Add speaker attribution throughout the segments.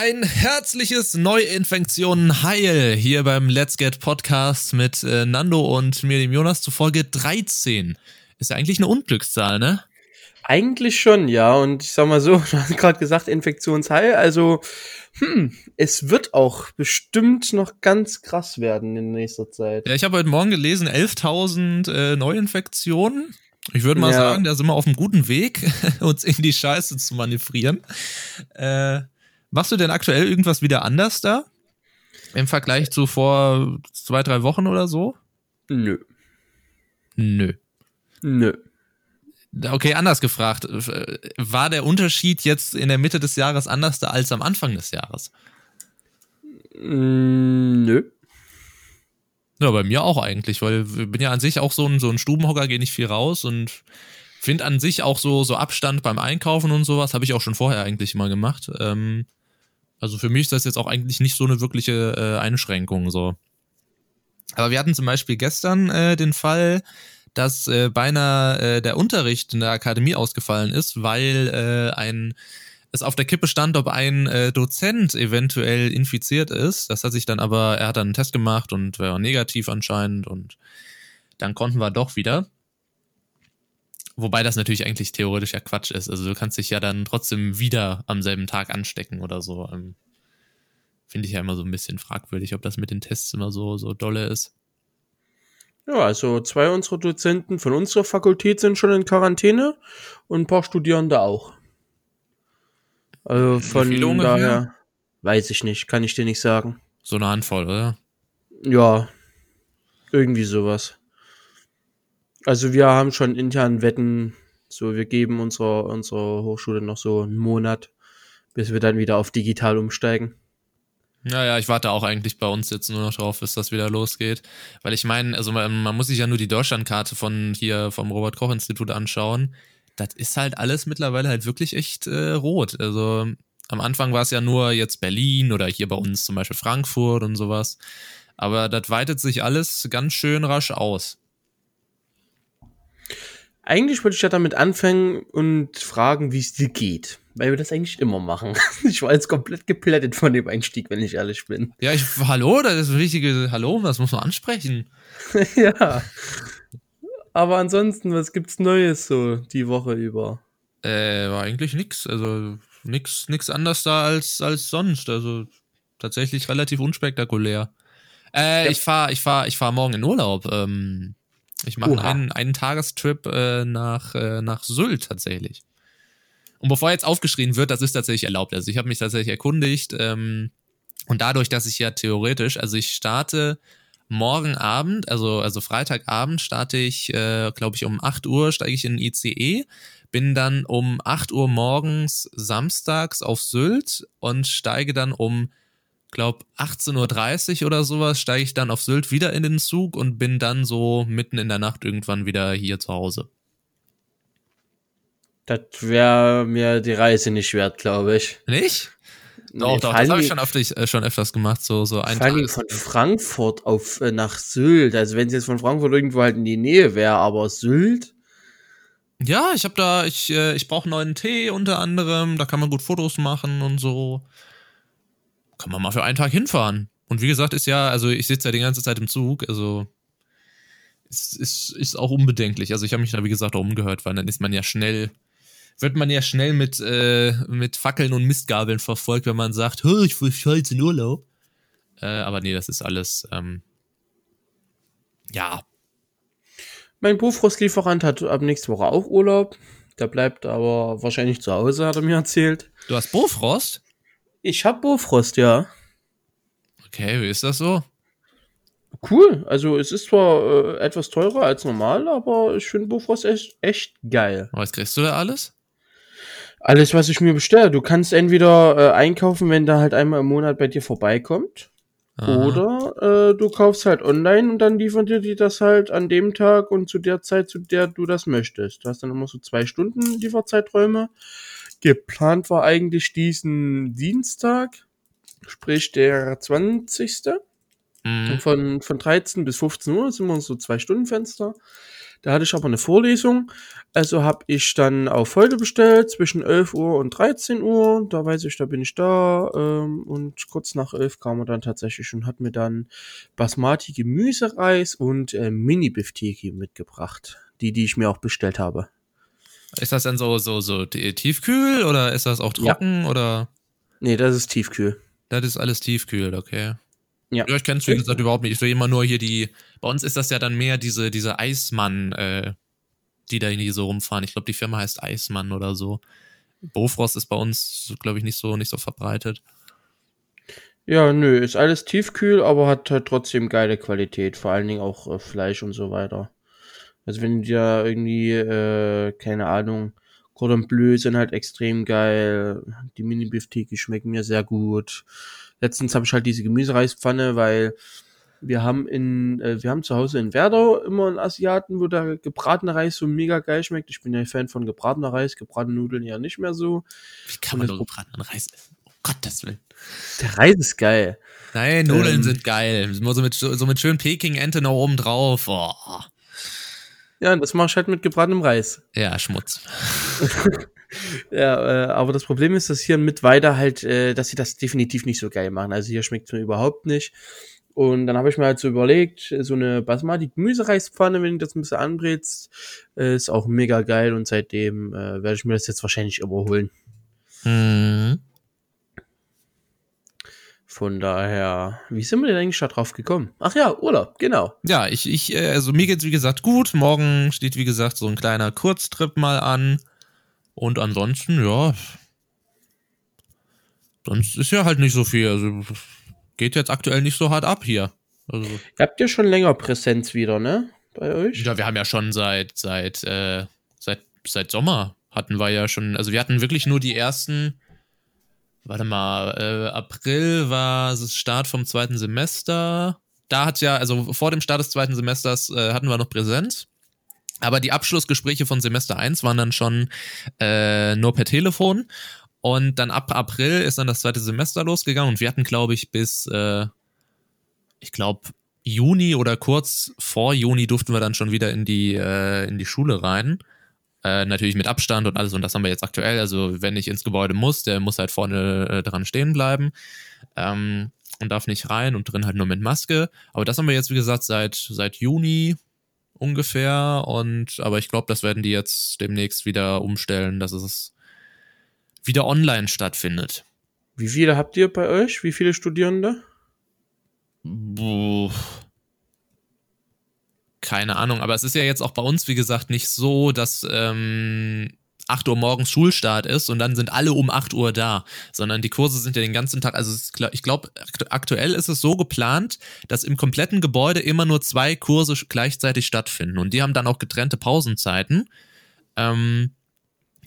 Speaker 1: Ein herzliches Neuinfektionen Heil hier beim Let's Get Podcast mit äh, Nando und mir, dem Jonas, zu Folge 13. Ist ja eigentlich eine Unglückszahl, ne?
Speaker 2: Eigentlich schon, ja. Und ich sag mal so, du hast gerade gesagt, Infektionsheil. Also, hm, es wird auch bestimmt noch ganz krass werden in nächster Zeit.
Speaker 1: Ja, ich habe heute Morgen gelesen, 11.000 äh, Neuinfektionen. Ich würde mal ja. sagen, da sind wir auf einem guten Weg, uns in die Scheiße zu manövrieren. Äh, machst du denn aktuell irgendwas wieder anders da? Im Vergleich zu vor zwei, drei Wochen oder so?
Speaker 2: Nö.
Speaker 1: Nö.
Speaker 2: Nö.
Speaker 1: Okay, anders gefragt. War der Unterschied jetzt in der Mitte des Jahres anders da als am Anfang des Jahres?
Speaker 2: Mm, nö.
Speaker 1: Ja, bei mir auch eigentlich, weil ich bin ja an sich auch so ein, so ein Stubenhocker, gehe nicht viel raus und finde an sich auch so, so Abstand beim Einkaufen und sowas, habe ich auch schon vorher eigentlich mal gemacht. Ähm, also für mich ist das jetzt auch eigentlich nicht so eine wirkliche äh, Einschränkung so. Aber wir hatten zum Beispiel gestern äh, den Fall, dass äh, beinahe äh, der Unterricht in der Akademie ausgefallen ist, weil äh, ein es auf der Kippe stand, ob ein äh, Dozent eventuell infiziert ist. Das hat sich dann aber, er hat dann einen Test gemacht und war negativ anscheinend und dann konnten wir doch wieder. Wobei das natürlich eigentlich theoretisch ja Quatsch ist. Also du kannst dich ja dann trotzdem wieder am selben Tag anstecken oder so. Ähm, Finde ich ja immer so ein bisschen fragwürdig, ob das mit den Tests immer so, so dolle ist.
Speaker 2: Ja, also zwei unserer Dozenten von unserer Fakultät sind schon in Quarantäne und ein paar Studierende auch. Also von daher weiß ich nicht, kann ich dir nicht sagen.
Speaker 1: So eine Handvoll, oder?
Speaker 2: Ja, irgendwie sowas. Also wir haben schon intern Wetten, so wir geben unserer, unserer Hochschule noch so einen Monat, bis wir dann wieder auf digital umsteigen.
Speaker 1: Naja, ich warte auch eigentlich bei uns jetzt nur noch drauf, bis das wieder losgeht. Weil ich meine, also man, man muss sich ja nur die Deutschlandkarte von hier vom Robert-Koch-Institut anschauen das ist halt alles mittlerweile halt wirklich echt äh, rot. Also am Anfang war es ja nur jetzt Berlin oder hier bei uns zum Beispiel Frankfurt und sowas. Aber das weitet sich alles ganz schön rasch aus.
Speaker 2: Eigentlich wollte ich ja damit anfangen und fragen, wie es dir geht. Weil wir das eigentlich immer machen. Ich war jetzt komplett geplättet von dem Einstieg, wenn ich ehrlich bin.
Speaker 1: Ja, ich, hallo, das ist ein wichtiges Hallo, das muss man ansprechen.
Speaker 2: ja. Aber ansonsten, was gibt's Neues so die Woche über?
Speaker 1: Äh, war eigentlich nix. Also nix, nix anders da als, als sonst. Also tatsächlich relativ unspektakulär. Äh, ja. ich fahr, ich fahr, ich fahr morgen in Urlaub. Ähm, ich mache einen, einen Tagestrip äh, nach, äh, nach Sylt tatsächlich. Und bevor jetzt aufgeschrien wird, das ist tatsächlich erlaubt. Also ich habe mich tatsächlich erkundigt. Ähm, und dadurch, dass ich ja theoretisch, also ich starte morgen Abend, also, also Freitagabend, starte ich, äh, glaube ich, um 8 Uhr steige ich in ICE, bin dann um 8 Uhr morgens samstags auf Sylt und steige dann um, glaube 18.30 Uhr oder sowas, steige ich dann auf Sylt wieder in den Zug und bin dann so mitten in der Nacht irgendwann wieder hier zu Hause.
Speaker 2: Das wäre mir die Reise nicht wert, glaube ich.
Speaker 1: Nicht? Doch, nee, doch, das habe ich schon, öfters, äh, schon öfters gemacht, so, so ein
Speaker 2: Vor allem von Frankfurt auf, äh, nach Sylt. Also wenn es jetzt von Frankfurt irgendwo halt in die Nähe wäre, aber Sylt?
Speaker 1: Ja, ich habe da, ich, äh, ich brauche neuen Tee unter anderem, da kann man gut Fotos machen und so. Kann man mal für einen Tag hinfahren. Und wie gesagt, ist ja, also ich sitze ja die ganze Zeit im Zug, also ist, ist, ist auch unbedenklich. Also ich habe mich da, wie gesagt, auch umgehört, weil dann ist man ja schnell wird man ja schnell mit, äh, mit Fackeln und Mistgabeln verfolgt, wenn man sagt, ich will jetzt in Urlaub. Äh, aber nee, das ist alles, ähm, ja.
Speaker 2: Mein Bofrost-Lieferant hat ab nächste Woche auch Urlaub. Der bleibt aber wahrscheinlich zu Hause, hat er mir erzählt.
Speaker 1: Du hast Bofrost?
Speaker 2: Ich hab Bofrost, ja.
Speaker 1: Okay, wie ist das so?
Speaker 2: Cool. Also es ist zwar äh, etwas teurer als normal, aber ich finde Bofrost echt, echt geil.
Speaker 1: Was kriegst du da alles?
Speaker 2: Alles, was ich mir bestelle. Du kannst entweder äh, einkaufen, wenn der halt einmal im Monat bei dir vorbeikommt. Aha. Oder äh, du kaufst halt online und dann liefern dir die das halt an dem Tag und zu der Zeit, zu der du das möchtest. Du hast dann immer so zwei Stunden Lieferzeiträume. Geplant war eigentlich diesen Dienstag, sprich der 20. Mhm. Von, von 13 bis 15 Uhr sind wir so zwei Stunden Fenster. Da hatte ich aber eine Vorlesung. Also habe ich dann auf heute bestellt, zwischen 11 Uhr und 13 Uhr. Da weiß ich, da bin ich da. Ähm, und kurz nach 11 kam er dann tatsächlich und hat mir dann Basmati Gemüsereis und äh, Mini Bifteki mitgebracht. Die, die ich mir auch bestellt habe.
Speaker 1: Ist das denn so, so, so tiefkühl oder ist das auch trocken ja. oder?
Speaker 2: Nee, das ist tiefkühl.
Speaker 1: Das ist alles tiefkühl, okay. Ja. ja ich kenne es, wie gesagt, überhaupt nicht. Ich sehe immer nur hier die, bei uns ist das ja dann mehr diese, diese Eismann, äh, die da hier so rumfahren. Ich glaube, die Firma heißt Eismann oder so. Bofrost ist bei uns, glaube ich, nicht so, nicht so verbreitet.
Speaker 2: Ja, nö, ist alles tiefkühl, aber hat halt trotzdem geile Qualität. Vor allen Dingen auch äh, Fleisch und so weiter. Also wenn du dir irgendwie, äh, keine Ahnung, Cordon Bleu sind halt extrem geil. Die Mini-Beef-Tiki schmecken mir sehr gut. Letztens habe ich halt diese Gemüsereispfanne, weil wir haben in, äh, wir haben zu Hause in Werdau immer einen Asiaten, wo der gebratene Reis so mega geil schmeckt. Ich bin ja Fan von gebratener Reis, gebratene Nudeln ja nicht mehr so.
Speaker 1: Wie kann man nur gebratenen Reis essen? Oh Gottes Willen.
Speaker 2: Der Reis ist geil.
Speaker 1: Nein, Nudeln ähm, sind geil. So mit, so mit schön Peking-Ente noch oben drauf. Oh.
Speaker 2: Ja, das mache ich halt mit gebratenem Reis.
Speaker 1: Ja, Schmutz.
Speaker 2: ja, äh, aber das Problem ist, dass hier mit Weiter halt, äh, dass sie das definitiv nicht so geil machen. Also hier schmeckt es mir überhaupt nicht. Und dann habe ich mir halt so überlegt, so eine Basmati Gemüsereispfanne, wenn du das ein bisschen anbrätst, äh, ist auch mega geil und seitdem äh, werde ich mir das jetzt wahrscheinlich überholen. Mhm. Von daher, wie sind wir denn eigentlich da drauf gekommen? Ach ja, Urlaub, genau.
Speaker 1: Ja, ich, ich, äh, also mir geht's wie gesagt gut. Morgen steht wie gesagt so ein kleiner Kurztrip mal an. Und ansonsten, ja, sonst ist ja halt nicht so viel. Also geht jetzt aktuell nicht so hart ab hier. Also, Ihr
Speaker 2: habt ja schon länger Präsenz wieder, ne? Bei euch?
Speaker 1: Ja, wir haben ja schon seit, seit, äh, seit, seit Sommer hatten wir ja schon, also wir hatten wirklich nur die ersten warte mal, äh, April war das Start vom zweiten Semester. Da hat ja, also vor dem Start des zweiten Semesters äh, hatten wir noch Präsenz. Aber die Abschlussgespräche von Semester 1 waren dann schon äh, nur per Telefon. Und dann ab April ist dann das zweite Semester losgegangen und wir hatten, glaube ich, bis, äh, ich glaube, Juni oder kurz vor Juni durften wir dann schon wieder in die, äh, in die Schule rein. Äh, natürlich mit Abstand und alles und das haben wir jetzt aktuell. Also wenn ich ins Gebäude muss, der muss halt vorne äh, dran stehen bleiben ähm, und darf nicht rein und drin halt nur mit Maske. Aber das haben wir jetzt, wie gesagt, seit, seit Juni ungefähr und aber ich glaube, das werden die jetzt demnächst wieder umstellen, dass es wieder online stattfindet.
Speaker 2: Wie viele habt ihr bei euch? Wie viele Studierende?
Speaker 1: Buh keine Ahnung, aber es ist ja jetzt auch bei uns, wie gesagt, nicht so, dass ähm, 8 Uhr morgens Schulstart ist und dann sind alle um 8 Uhr da, sondern die Kurse sind ja den ganzen Tag, also ich glaube, aktuell ist es so geplant, dass im kompletten Gebäude immer nur zwei Kurse gleichzeitig stattfinden und die haben dann auch getrennte Pausenzeiten. Ähm,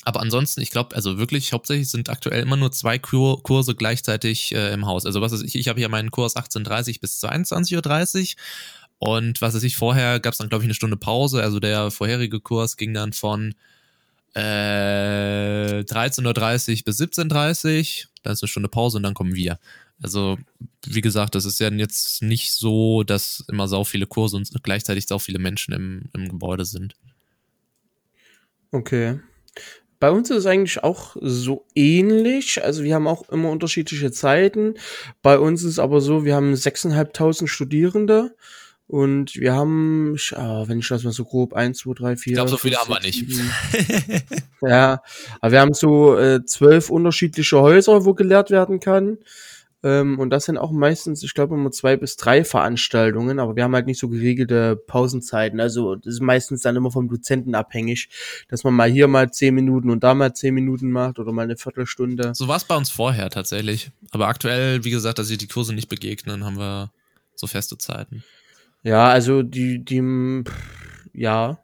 Speaker 1: aber ansonsten, ich glaube, also wirklich hauptsächlich sind aktuell immer nur zwei Kur Kurse gleichzeitig äh, im Haus. Also was ist ich, ich habe hier meinen Kurs 18.30 bis 22.30 Uhr und was weiß ich, vorher gab es dann, glaube ich, eine Stunde Pause. Also der vorherige Kurs ging dann von äh, 13.30 Uhr bis 17.30 Uhr. Da ist eine Stunde Pause und dann kommen wir. Also, wie gesagt, das ist ja jetzt nicht so, dass immer so viele Kurse und gleichzeitig so viele Menschen im, im Gebäude sind.
Speaker 2: Okay. Bei uns ist es eigentlich auch so ähnlich. Also wir haben auch immer unterschiedliche Zeiten. Bei uns ist es aber so, wir haben 6.500 Studierende und wir haben, oh, wenn ich das mal so grob, 1, 2, 3, 4.
Speaker 1: Ich glaube, so viele haben wir nicht.
Speaker 2: ja, aber wir haben so äh, zwölf unterschiedliche Häuser, wo gelehrt werden kann. Ähm, und das sind auch meistens, ich glaube, immer zwei bis drei Veranstaltungen, aber wir haben halt nicht so geregelte Pausenzeiten. Also das ist meistens dann immer vom Dozenten abhängig, dass man mal hier mal zehn Minuten und da mal zehn Minuten macht oder mal eine Viertelstunde.
Speaker 1: So war es bei uns vorher tatsächlich. Aber aktuell, wie gesagt, dass sich die Kurse nicht begegnen, haben wir so feste Zeiten.
Speaker 2: Ja, also die, die, ja,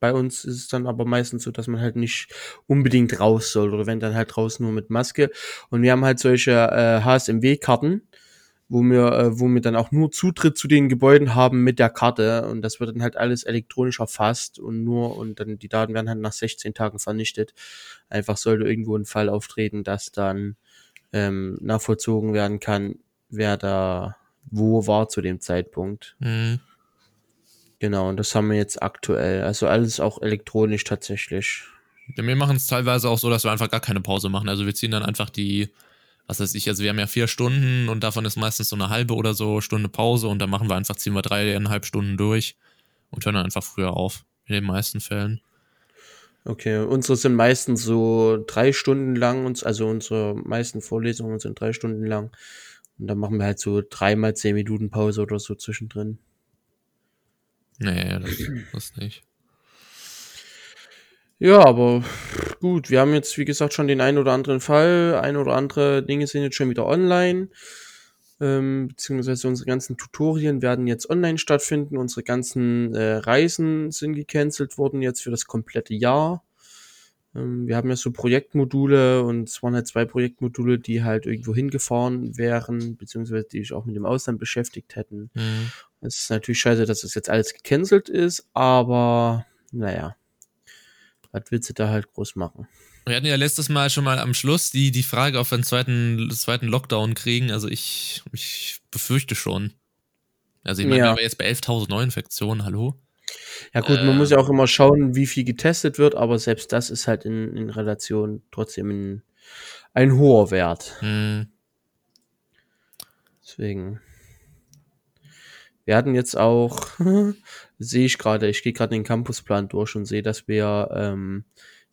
Speaker 2: bei uns ist es dann aber meistens so, dass man halt nicht unbedingt raus soll oder wenn dann halt draußen nur mit Maske. Und wir haben halt solche äh, HSMW-Karten, wo wir, äh, wo wir dann auch nur Zutritt zu den Gebäuden haben mit der Karte und das wird dann halt alles elektronisch erfasst und nur und dann die Daten werden halt nach 16 Tagen vernichtet. Einfach sollte irgendwo ein Fall auftreten, dass dann ähm, nachvollzogen werden kann, wer da wo war zu dem Zeitpunkt.
Speaker 1: Mhm.
Speaker 2: Genau, und das haben wir jetzt aktuell. Also alles auch elektronisch tatsächlich.
Speaker 1: Ja, wir machen es teilweise auch so, dass wir einfach gar keine Pause machen. Also wir ziehen dann einfach die, was weiß ich, also wir haben ja vier Stunden und davon ist meistens so eine halbe oder so Stunde Pause und dann machen wir einfach, ziehen wir dreieinhalb Stunden durch und hören dann einfach früher auf. In den meisten Fällen.
Speaker 2: Okay, unsere sind meistens so drei Stunden lang, also unsere meisten Vorlesungen sind drei Stunden lang. Und dann machen wir halt so dreimal zehn Minuten Pause oder so zwischendrin.
Speaker 1: Nee, das, das nicht.
Speaker 2: Ja, aber gut, wir haben jetzt, wie gesagt, schon den einen oder anderen Fall. Ein oder andere Dinge sind jetzt schon wieder online. Ähm, beziehungsweise unsere ganzen Tutorien werden jetzt online stattfinden. Unsere ganzen äh, Reisen sind gecancelt worden jetzt für das komplette Jahr. Ähm, wir haben ja so Projektmodule und es waren halt zwei Projektmodule, die halt irgendwo hingefahren wären, beziehungsweise die sich auch mit dem Ausland beschäftigt hätten.
Speaker 1: Mhm.
Speaker 2: Es ist natürlich scheiße, dass das jetzt alles gecancelt ist, aber naja, was willst du da halt groß machen?
Speaker 1: Wir hatten ja letztes Mal schon mal am Schluss die, die Frage, ob wir einen zweiten, zweiten Lockdown kriegen. Also ich, ich befürchte schon. Also ich meine,
Speaker 2: Ja.
Speaker 1: wir haben jetzt bei 11.000 Neuinfektionen, hallo?
Speaker 2: Ja gut, man
Speaker 1: Ähm.
Speaker 2: muss ja auch immer schauen, wie viel getestet wird, aber selbst das ist halt in, in Relation trotzdem ein, ein hoher Wert.
Speaker 1: Hm.
Speaker 2: Deswegen. Wir hatten jetzt auch, sehe ich gerade, ich gehe gerade den Campusplan durch und sehe, dass wir ähm,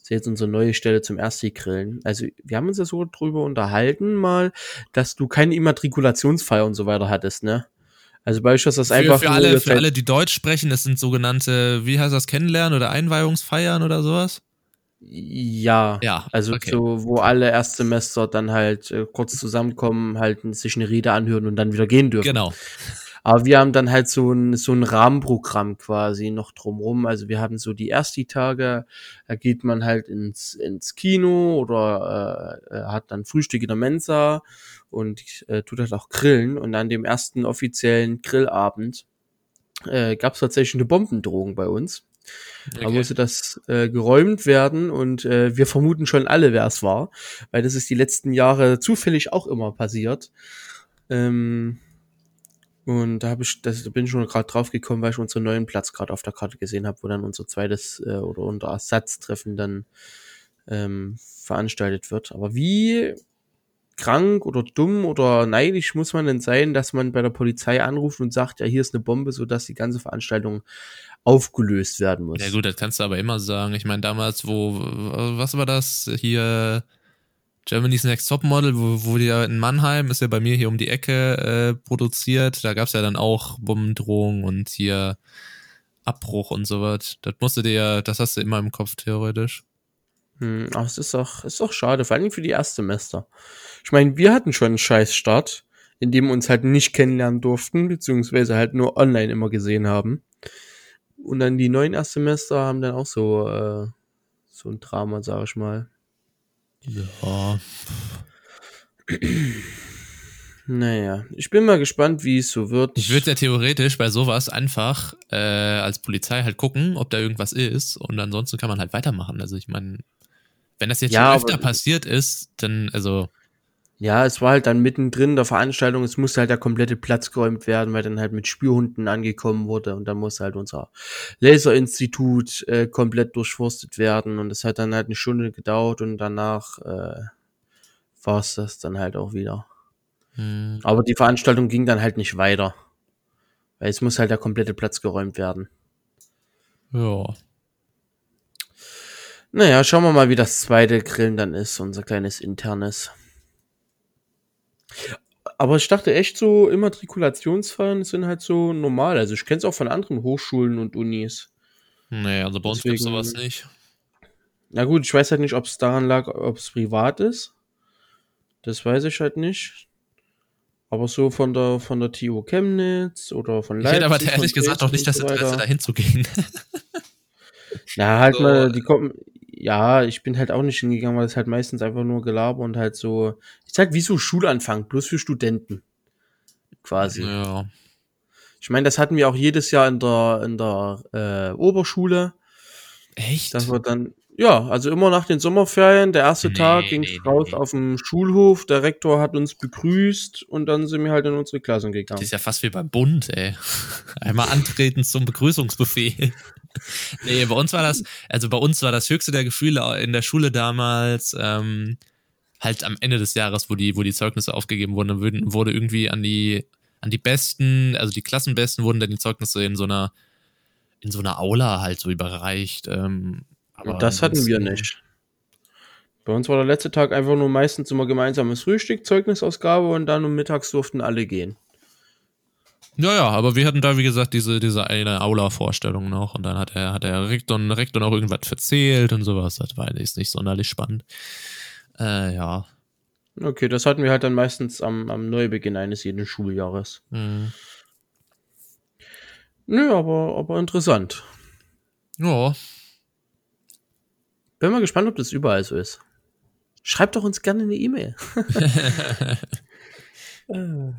Speaker 2: jetzt unsere neue Stelle zum Ersti-Grillen. Also wir haben uns ja so drüber unterhalten mal, dass du keine Immatrikulationsfeier und so weiter hattest, ne? Also beispielsweise das
Speaker 1: Für,
Speaker 2: einfach
Speaker 1: für, alle,
Speaker 2: dass
Speaker 1: für
Speaker 2: halt-
Speaker 1: alle, die Deutsch sprechen, das sind sogenannte, wie heißt das, Kennenlernen oder Einweihungsfeiern oder sowas?
Speaker 2: Ja,
Speaker 1: Ja,
Speaker 2: also
Speaker 1: okay.
Speaker 2: so, wo alle Erstsemester dann halt äh, kurz zusammenkommen, halt sich eine Rede anhören und dann wieder gehen dürfen.
Speaker 1: Genau.
Speaker 2: Aber wir haben dann halt so ein, so ein Rahmenprogramm quasi noch drumrum. Also wir haben so die Ersti-Tage, da geht man halt ins, ins Kino oder äh, äh, hat dann Frühstück in der Mensa und äh, tut halt auch grillen. Und an dem ersten offiziellen Grillabend äh, gab es tatsächlich eine Bombendrohung bei uns. Da
Speaker 1: Okay.
Speaker 2: musste das äh, geräumt werden und äh, wir vermuten schon alle, wer es war, weil das ist die letzten Jahre zufällig auch immer passiert. Ähm, und da habe ich, das da bin ich schon gerade drauf gekommen, weil ich unseren neuen Platz gerade auf der Karte gesehen habe, wo dann unser zweites äh, oder unser Ersatztreffen dann ähm, veranstaltet wird. Aber wie krank oder dumm oder neidisch muss man denn sein, dass man bei der Polizei anruft und sagt, ja, hier ist eine Bombe, sodass die ganze Veranstaltung aufgelöst werden muss.
Speaker 1: Ja gut, das kannst du aber immer sagen. Ich meine, damals, wo, was war das? Hier Germany's Next Topmodel, wo, wo die ja in Mannheim, ist ja bei mir hier um die Ecke äh, produziert. Da gab's ja dann auch Bombendrohungen und hier Abbruch und so was. Das du dir ja, das hast du immer im Kopf theoretisch.
Speaker 2: Hm, aber es ist auch, ist auch schade, vor allem für die Erstsemester. Ich meine, wir hatten schon einen Scheißstart, in dem wir uns halt nicht kennenlernen durften, beziehungsweise halt nur online immer gesehen haben. Und dann die neuen Erstsemester haben dann auch so, äh, so ein Drama, sag ich mal.
Speaker 1: Ja.
Speaker 2: Naja, ich bin mal gespannt, wie es so wird.
Speaker 1: Ich würde ja theoretisch bei sowas einfach äh, als Polizei halt gucken, ob da irgendwas ist und ansonsten kann man halt weitermachen. Also ich meine, wenn das jetzt
Speaker 2: Ja,
Speaker 1: schon öfter passiert ist, dann, also,
Speaker 2: Ja, es war halt dann mittendrin der Veranstaltung, es musste halt der komplette Platz geräumt werden, weil dann halt mit Spürhunden angekommen wurde und dann musste halt unser Laserinstitut äh, komplett durchforstet werden und es hat dann halt eine Stunde gedauert und danach äh, war es das dann halt auch wieder.
Speaker 1: hm,
Speaker 2: Aber die Veranstaltung ging dann halt nicht weiter, weil es muss halt der komplette Platz geräumt werden.
Speaker 1: ja.
Speaker 2: Naja, schauen wir mal, wie das zweite Grillen dann ist, unser kleines internes. Aber ich dachte echt so, Immatrikulationsfeiern sind halt so normal. Also ich kenne es auch von anderen Hochschulen und Unis.
Speaker 1: Nee, also bei uns
Speaker 2: Deswegen-
Speaker 1: sowas nicht.
Speaker 2: Na gut, ich weiß halt nicht, ob es daran lag, ob es privat ist. Das weiß ich halt nicht. Aber so von der von der TU Chemnitz oder von
Speaker 1: Ich
Speaker 2: Leipzig.
Speaker 1: hätte aber ehrlich gesagt auch nicht das
Speaker 2: so
Speaker 1: Interesse,
Speaker 2: weiter.
Speaker 1: dahin zu gehen.
Speaker 2: Ja, halt
Speaker 1: So.
Speaker 2: mal, die kommen. Ja, ich bin halt auch nicht hingegangen, weil es halt meistens einfach nur Gelaber und halt so. Ist halt wie so Schulanfang, bloß für Studenten. Quasi.
Speaker 1: ja.
Speaker 2: Ich meine, das hatten wir auch jedes Jahr in der, in der äh, Oberschule.
Speaker 1: Echt?
Speaker 2: Das war dann, Ja, also immer nach den Sommerferien. Der erste
Speaker 1: Nee,
Speaker 2: Tag ging
Speaker 1: nee,
Speaker 2: raus
Speaker 1: nee.
Speaker 2: auf dem Schulhof. Der Rektor hat uns begrüßt und dann sind wir halt in unsere Klassen
Speaker 1: Das
Speaker 2: gegangen.
Speaker 1: ist ja fast wie beim Bund, ey. Einmal antreten zum Begrüßungsbuffet. nee, bei uns war das, also bei uns war das höchste der Gefühle in der Schule damals, ähm, halt am Ende des Jahres, wo die, wo die Zeugnisse aufgegeben wurden, wurden- wurde irgendwie an die, an die Besten, also die Klassenbesten wurden dann die Zeugnisse in so einer, in so einer Aula halt so überreicht. Ähm, aber
Speaker 2: Und das hatten wir
Speaker 1: ansonsten-
Speaker 2: nicht. Bei uns war der letzte Tag einfach nur meistens immer gemeinsames Frühstück, Zeugnisausgabe und dann um mittags durften alle gehen.
Speaker 1: Ja, ja, aber wir hatten da, wie gesagt, diese, diese eine Aula-Vorstellung noch und dann hat er, hat der Rektor, Rektor noch irgendwas verzählt und sowas. Das war jetzt nicht sonderlich spannend. Äh, ja.
Speaker 2: Okay, das hatten wir halt dann meistens am, am Neubeginn eines jeden Schuljahres.
Speaker 1: Hm.
Speaker 2: Nö, aber, aber interessant.
Speaker 1: Ja,
Speaker 2: Bin mal gespannt, ob das überall so ist. Schreibt doch uns gerne eine E-Mail.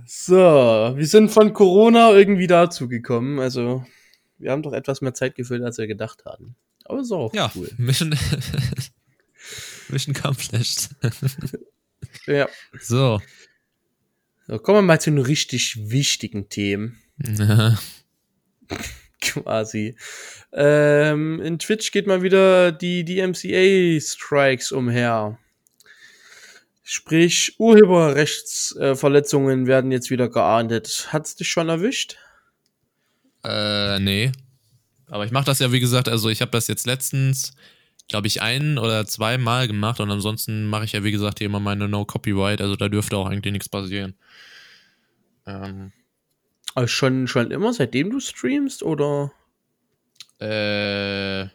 Speaker 2: So, wir sind von Corona irgendwie dazu gekommen. Also, wir haben doch etwas mehr Zeit gefüllt, als wir gedacht hatten. Aber ist auch
Speaker 1: ja.
Speaker 2: cool.
Speaker 1: Mission, Mission accomplished.
Speaker 2: Ja.
Speaker 1: so.
Speaker 2: So, kommen wir mal zu den richtig wichtigen Themen.
Speaker 1: Ja.
Speaker 2: Quasi. Ähm, in Twitch geht mal wieder die DMCA-Strikes umher. Sprich, Urheberrechtsverletzungen werden jetzt wieder geahndet. Hat's dich schon erwischt?
Speaker 1: Äh, nee. Aber ich mache das ja, wie gesagt, also ich habe das jetzt letztens, glaube ich, ein oder zweimal gemacht und ansonsten mache ich ja, wie gesagt, hier immer meine No-Copyright, also da dürfte auch eigentlich nichts passieren. Ähm,
Speaker 2: Also schon, schon immer, seitdem du streamst, oder?
Speaker 1: äh,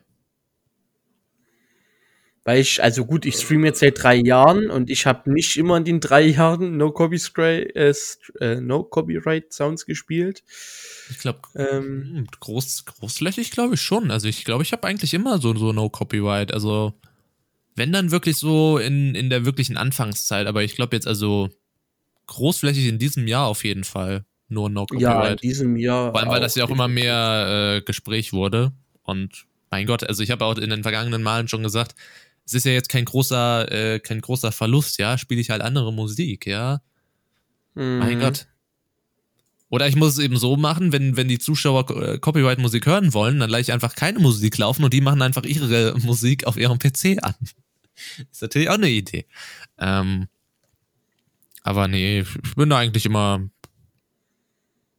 Speaker 2: Weil ich, also gut, ich streame jetzt seit drei Jahren und ich habe nicht immer in den drei Jahren No Copyright, äh, äh, no Copyright Sounds gespielt.
Speaker 1: ich glaube,
Speaker 2: Ähm,
Speaker 1: groß, großflächig glaube ich schon. Also ich glaube, ich habe eigentlich immer so, so No-Copyright. Also wenn dann wirklich so in, in der wirklichen Anfangszeit, aber ich glaube jetzt also großflächig in diesem Jahr auf jeden Fall nur
Speaker 2: ja, in diesem Jahr.
Speaker 1: Vor allem, weil das ja auch immer mehr äh, Gespräch wurde. Und mein Gott, also ich habe auch in den vergangenen Malen schon gesagt, es ist ja jetzt kein großer, äh, kein großer Verlust, ja. Spiele ich halt andere Musik, ja. Mein
Speaker 2: Mhm.
Speaker 1: Gott. Oder ich muss es eben so machen, wenn, wenn die Zuschauer äh, Copyright-Musik hören wollen, dann lasse ich einfach keine Musik laufen und die machen einfach ihre Musik auf ihrem PC an. Ist natürlich auch eine Idee. Ähm, aber nee, ich bin da eigentlich immer.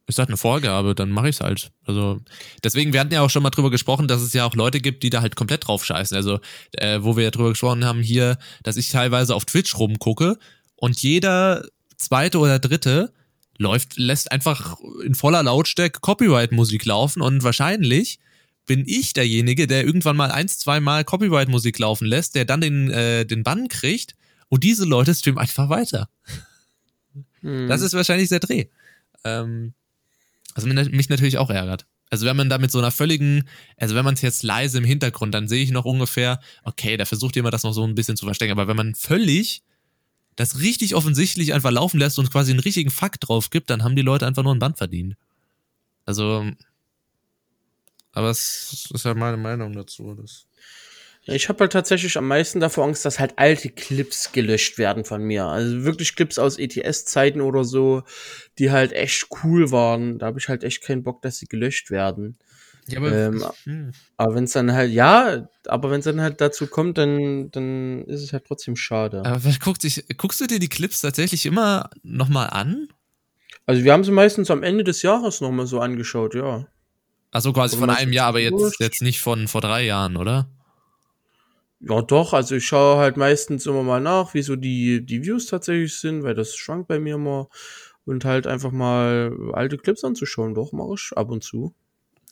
Speaker 1: Ist das eine Vorgabe, dann mache ich es halt. Also, deswegen, wir hatten ja auch schon mal drüber gesprochen, dass es ja auch Leute gibt, die da halt komplett drauf scheißen. Also, äh, wo wir ja drüber gesprochen haben hier, dass ich teilweise auf Twitch rumgucke und jeder zweite oder dritte läuft, lässt einfach in voller Lautstärke Copyright-Musik laufen und wahrscheinlich bin ich derjenige, der irgendwann mal eins, zwei Mal Copyright-Musik laufen lässt, der dann den, äh, den Bann kriegt und diese Leute streamen einfach weiter.
Speaker 2: Mhm.
Speaker 1: Das ist wahrscheinlich der Dreh. Ähm, also mich natürlich auch ärgert. Also wenn man da mit so einer völligen, also wenn man es jetzt leise im Hintergrund, dann sehe ich noch ungefähr, okay, da versucht jemand das noch so ein bisschen zu verstecken, aber wenn man völlig das richtig offensichtlich einfach laufen lässt und quasi einen richtigen Fakt drauf gibt, dann haben die Leute einfach nur ein Band verdient. Also, aber es ist ja meine Meinung dazu. Das
Speaker 2: Ich habe halt tatsächlich am meisten davor Angst, dass halt alte Clips gelöscht werden von mir. Also wirklich Clips aus ETS-Zeiten oder so, die halt echt cool waren. Da habe ich halt echt keinen Bock, dass sie gelöscht werden.
Speaker 1: ja, aber,
Speaker 2: Ähm,
Speaker 1: hm.
Speaker 2: Aber wenn es dann halt, ja, aber wenn es dann halt dazu kommt, dann, dann ist es halt trotzdem schade.
Speaker 1: aber wer guckt sich, guckst du dir die Clips tatsächlich immer nochmal an?
Speaker 2: Also wir haben sie meistens am Ende des Jahres nochmal so angeschaut, ja.
Speaker 1: Also quasi
Speaker 2: Aber
Speaker 1: von einem Jahr, aber jetzt, jetzt nicht von vor drei Jahren, oder?
Speaker 2: Ja, doch, also ich schaue halt meistens immer mal nach, wie so die, die Views tatsächlich sind, weil das schwankt bei mir immer. Und halt einfach mal alte Clips anzuschauen, doch, mache ich ab und zu.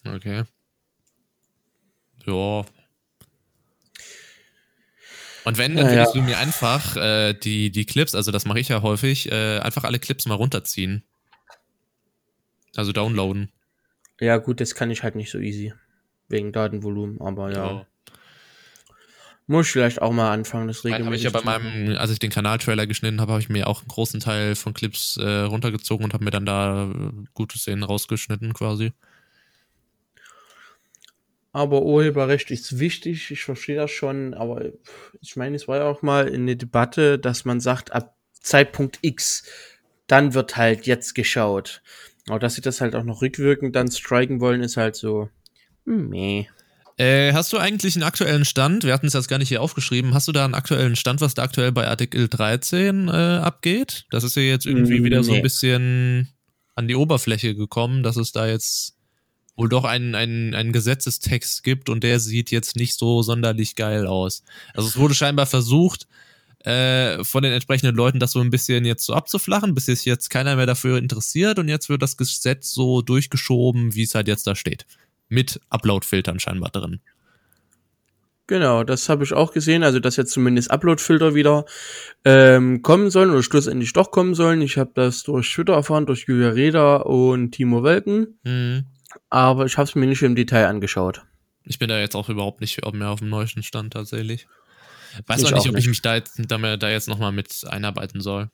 Speaker 1: Okay. Ja. Und wenn, dann
Speaker 2: Ja,
Speaker 1: würdest
Speaker 2: ja.
Speaker 1: du mir einfach äh, die, die Clips, also das mache ich ja häufig, äh, einfach alle Clips mal runterziehen. Also downloaden.
Speaker 2: Ja, gut, das kann ich halt nicht so easy. Wegen Datenvolumen, aber ja. Muss ich vielleicht auch mal anfangen, das
Speaker 1: Habe
Speaker 2: regelmäßig
Speaker 1: ich ja bei meinem, als ich den Kanaltrailer geschnitten habe, habe ich mir auch einen großen Teil von Clips äh, runtergezogen und habe mir dann da äh, gute Szenen rausgeschnitten quasi.
Speaker 2: aber Urheberrecht ist wichtig, ich verstehe das schon, aber ich meine, es war ja auch mal in der Debatte, dass man sagt, ab Zeitpunkt X, dann wird halt jetzt geschaut. Aber dass sie das halt auch noch rückwirkend dann striken wollen, ist halt so, meh.
Speaker 1: Äh, hast du eigentlich einen aktuellen Stand? Wir hatten es jetzt gar nicht hier aufgeschrieben. Hast du da einen aktuellen Stand, was da aktuell bei Artikel 13 äh, abgeht? Das ist ja jetzt irgendwie nee. wieder so ein bisschen an die Oberfläche gekommen, dass es da jetzt wohl doch einen, einen, einen Gesetzestext gibt und der sieht jetzt nicht so sonderlich geil aus. Also es wurde scheinbar versucht, äh, von den entsprechenden Leuten das so ein bisschen jetzt so abzuflachen, bis sich jetzt keiner mehr dafür interessiert und jetzt wird das Gesetz so durchgeschoben, wie es halt jetzt da steht. Mit Upload-Filtern scheinbar drin.
Speaker 2: Genau, das habe ich auch gesehen, also dass jetzt zumindest Upload-Filter wieder ähm, kommen sollen oder schlussendlich doch kommen sollen. Ich habe das durch Twitter erfahren, durch Julia Reda und Timo Welken. Mhm. Aber ich habe es mir nicht im Detail angeschaut.
Speaker 1: Ich bin da jetzt auch überhaupt nicht mehr auf dem neuesten Stand tatsächlich. Weiß ich auch nicht, ob nicht. ich mich da jetzt, da, da jetzt nochmal mit einarbeiten soll.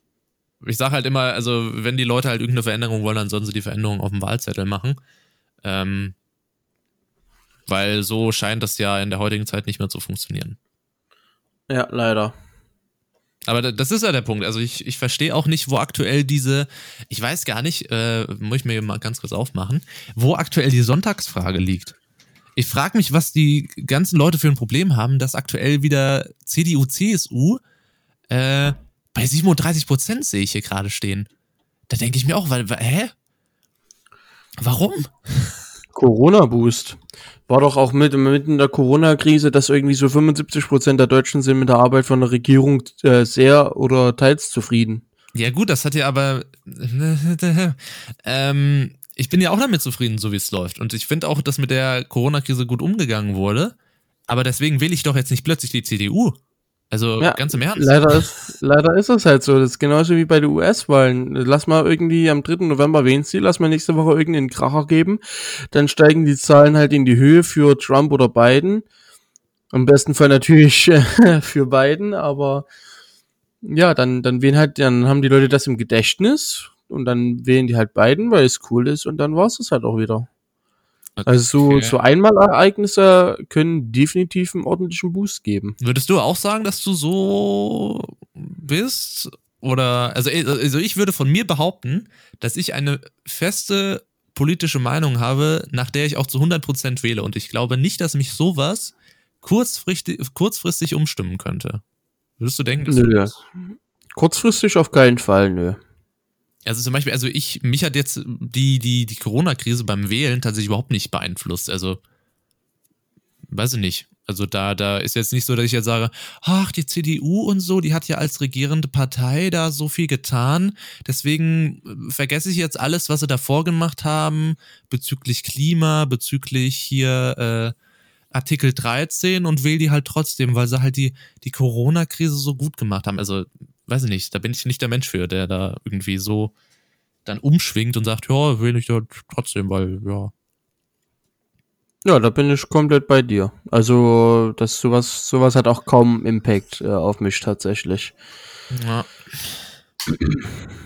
Speaker 1: Ich sage halt immer, also wenn die Leute halt irgendeine Veränderung wollen, dann sollen sie die Veränderung auf dem Wahlzettel machen. Ähm, weil so scheint das ja in der heutigen Zeit nicht mehr zu funktionieren.
Speaker 2: Ja, leider.
Speaker 1: Aber das ist ja der Punkt. Also ich, ich verstehe auch nicht, wo aktuell diese, ich weiß gar nicht, äh, muss ich mir mal ganz kurz aufmachen, wo aktuell die Sonntagsfrage liegt. Ich frage mich, was die ganzen Leute für ein Problem haben, dass aktuell wieder CDU, CSU äh, bei 37 Prozent sehe ich hier gerade stehen. Da denke ich mir auch, weil, hä? Warum?
Speaker 2: Corona-Boost. War doch auch mit, mitten der Corona-Krise, dass irgendwie so 75 Prozent der Deutschen sind mit der Arbeit von der Regierung äh, sehr oder teils zufrieden.
Speaker 1: Ja gut, das hat ja aber ähm, ich bin ja auch damit zufrieden, so wie es läuft. Und ich finde auch, dass mit der Corona-Krise gut umgegangen wurde. Aber deswegen wähle ich doch jetzt nicht plötzlich die CDU. Also ja, ganz im Ernst.
Speaker 2: Leider ist, leider ist es halt so. Das ist genauso wie bei den US-Wahlen. Lass mal irgendwie am 3. November wählen sie, lass mal nächste Woche irgendeinen Kracher geben. Dann steigen die Zahlen halt in die Höhe für Trump oder Biden. Im besten Fall natürlich für Biden, aber ja, dann, dann wählen halt, dann haben die Leute das im Gedächtnis und dann wählen die halt beiden, weil es cool ist und dann war es halt auch wieder. Also so, so Einmalereignisse können definitiv einen ordentlichen Boost geben.
Speaker 1: Würdest du auch sagen, dass du so bist? Oder, also, also ich würde von mir behaupten, dass ich eine feste politische Meinung habe, nach der ich auch zu 100% wähle. Und ich glaube nicht, dass mich sowas kurzfristig, kurzfristig umstimmen könnte. Würdest du denken, dass
Speaker 2: nö, das? Kurzfristig auf keinen Fall, nö.
Speaker 1: Also zum Beispiel, also ich, mich hat jetzt die, die, die Corona-Krise beim Wählen tatsächlich überhaupt nicht beeinflusst. Also, weiß ich nicht. Also da, da ist jetzt nicht so, dass ich jetzt sage, ach, die CDU und so, die hat ja als regierende Partei da so viel getan. Deswegen äh, vergesse ich jetzt alles, was sie davor gemacht haben, bezüglich Klima, bezüglich hier äh, Artikel 13 und wähle die halt trotzdem, weil sie halt die, die Corona-Krise so gut gemacht haben. Also weiß ich nicht, da bin ich nicht der Mensch für, der da irgendwie so dann umschwingt und sagt, ja, will ich da trotzdem, weil, ja.
Speaker 2: Ja, da bin ich komplett bei dir. Also, das sowas, sowas hat auch kaum Impact äh, auf mich tatsächlich. Ja.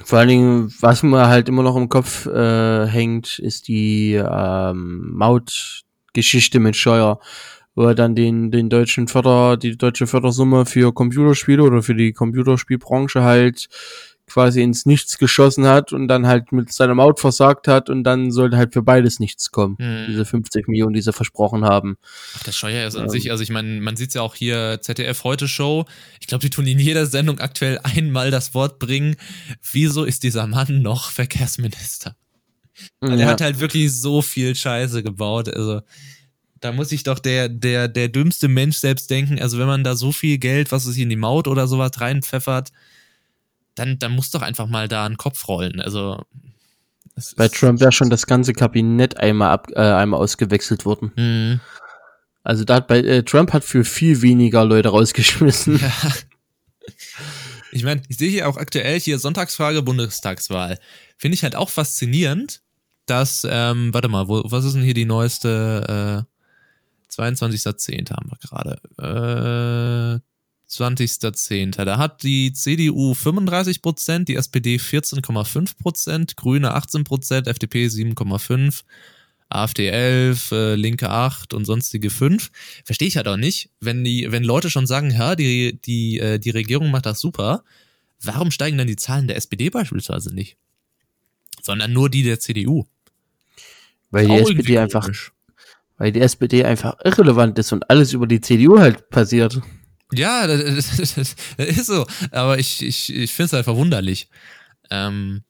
Speaker 2: Vor allen Dingen, was mir halt immer noch im Kopf äh, hängt, ist die ähm, Mautgeschichte mit Steuer wo er dann den, den deutschen Förder, die deutsche Fördersumme für Computerspiele oder für die Computerspielbranche halt quasi ins Nichts geschossen hat und dann halt mit seiner Maut versagt hat und dann sollte halt für beides nichts kommen. Hm. Diese 50 Millionen, die sie versprochen haben.
Speaker 1: Ach, das Scheuer ist an ähm. sich, also ich meine, man sieht ja auch hier ZDF heute Show. Ich glaube, die tun in jeder Sendung aktuell einmal das Wort bringen. Wieso ist dieser Mann noch Verkehrsminister? Ja. Der hat halt wirklich so viel Scheiße gebaut. Also da muss sich doch der, der, der dümmste Mensch selbst denken, also wenn man da so viel Geld, was es in die Maut oder sowas reinpfeffert, dann, dann muss doch einfach mal da ein Kopf rollen. Also
Speaker 2: bei Trump wäre schon das ganze Kabinett einmal ab, äh, einmal ausgewechselt worden. Mhm. Also da hat bei äh, Trump hat für viel weniger Leute rausgeschmissen. Ja.
Speaker 1: Ich meine, ich sehe hier auch aktuell hier Sonntagsfrage Bundestagswahl. Finde ich halt auch faszinierend, dass, ähm, warte mal, wo, was ist denn hier die neueste, äh, 22.10. haben wir gerade. Äh, 20.10. Da hat die CDU 35 Prozent, die SPD 14,5 Prozent, Grüne 18 Prozent, FDP 7,5%, AfD 11, äh, Linke 8 und sonstige 5. Verstehe ich halt auch nicht, wenn die, wenn Leute schon sagen, ja, die, die, äh, die Regierung macht das super, warum steigen dann die Zahlen der SPD beispielsweise nicht? Sondern nur die der CDU.
Speaker 2: Weil die SPD einfach,
Speaker 1: komisch.
Speaker 2: Weil die SPD einfach irrelevant ist und alles über die CDU halt passiert.
Speaker 1: Ja, das, das, das, ist so. Aber ich, ich, ich finde es halt verwunderlich. Ähm,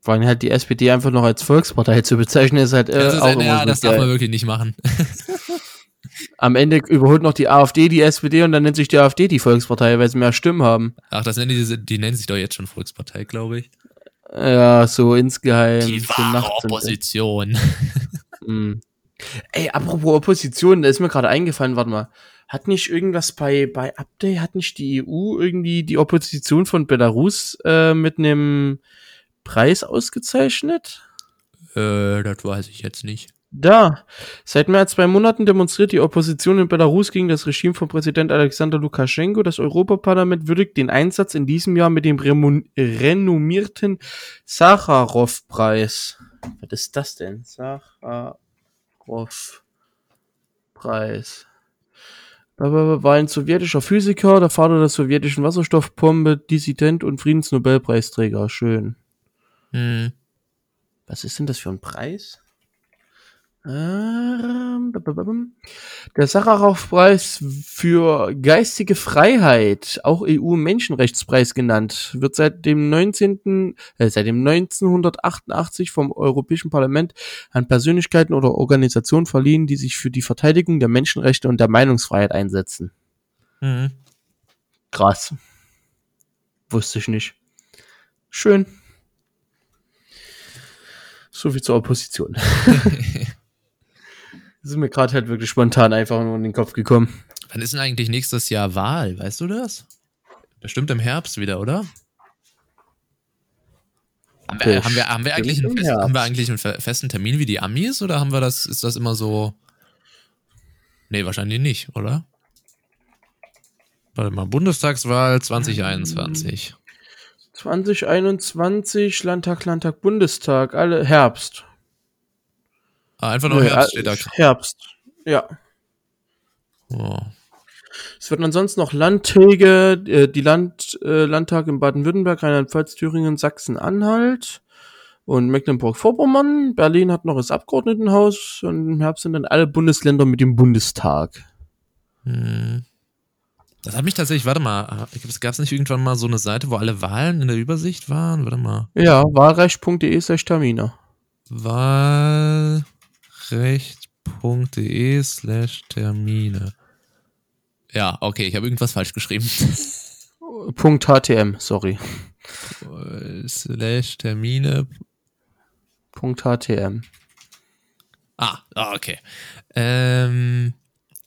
Speaker 2: Vor allem halt die SPD einfach noch als Volkspartei zu bezeichnen, ist halt äh,
Speaker 1: das ist,
Speaker 2: auch immer
Speaker 1: ja,
Speaker 2: so
Speaker 1: das darf man wirklich nicht machen.
Speaker 2: Am Ende überholt noch die AfD die SPD und dann nennt sich die AfD die Volkspartei, weil sie mehr Stimmen haben.
Speaker 1: Ach, das nennen die, die nennen sich doch jetzt schon Volkspartei, glaube ich.
Speaker 2: Ja, so insgeheim.
Speaker 1: Die wahre Opposition.
Speaker 2: Mm. Ey, apropos Opposition, da ist mir gerade eingefallen, warte mal. Hat nicht irgendwas bei, bei Update, hat nicht die EU irgendwie die Opposition von Belarus äh, mit einem Preis ausgezeichnet?
Speaker 1: äh, das weiß ich jetzt nicht.
Speaker 2: Da. Seit mehr als zwei Monaten demonstriert die Opposition in Belarus gegen das Regime von Präsident Alexander Lukaschenko. Das Europaparlament würdigt den Einsatz in diesem Jahr mit dem renommierten Sacharow-Preis. Was ist das denn? Sacharow-Preis. War ein sowjetischer Physiker, der Vater der sowjetischen Wasserstoffbombe, Dissident und Friedensnobelpreisträger. Schön.
Speaker 1: Hm.
Speaker 2: Was ist denn das für ein Preis? Ähm. Der Sacharow-Preis für geistige Freiheit, auch EU-Menschenrechtspreis genannt, wird seit dem 19., äh, seit dem 1988 vom Europäischen Parlament an Persönlichkeiten oder Organisationen verliehen, die sich für die Verteidigung der Menschenrechte und der Meinungsfreiheit einsetzen.
Speaker 1: Hm.
Speaker 2: Krass. Wusste ich nicht. Schön. So viel zur Opposition. Das ist mir gerade halt wirklich spontan einfach nur in den Kopf gekommen.
Speaker 1: Wann ist denn eigentlich nächstes Jahr Wahl? Weißt du das? Bestimmt im Herbst wieder, oder? Haben wir, haben wir, haben wir, eigentlich, einen festen, haben wir eigentlich einen fe- festen Termin wie die Amis oder haben wir das, ist das immer so? Nee, wahrscheinlich nicht, oder? Warte mal, Bundestagswahl 2021.
Speaker 2: 2021, Landtag, Landtag, Bundestag, alle Herbst.
Speaker 1: Ah, einfach nur
Speaker 2: Nö,
Speaker 1: Herbst
Speaker 2: äh,
Speaker 1: steht da.
Speaker 2: Herbst. Ja.
Speaker 1: Oh.
Speaker 2: Es wird ansonsten noch Landtäge, äh, die Land, äh, Landtage in Baden-Württemberg, Rheinland-Pfalz, Thüringen, Sachsen-Anhalt und Mecklenburg-Vorpommern. Berlin hat noch das Abgeordnetenhaus und im Herbst sind dann alle Bundesländer mit dem Bundestag.
Speaker 1: Hm. Das hat mich tatsächlich, warte mal, gab es nicht irgendwann mal so eine Seite, wo alle Wahlen in der Übersicht waren? Warte mal.
Speaker 2: Ja, wahlrecht.de slash Termine.
Speaker 1: Wahlrecht.de slash Termine. Ja, okay, ich habe irgendwas falsch geschrieben.
Speaker 2: Punkt HTM, sorry.
Speaker 1: Slash Termine.
Speaker 2: Punkt HTM.
Speaker 1: Ah, ah, okay. Ähm,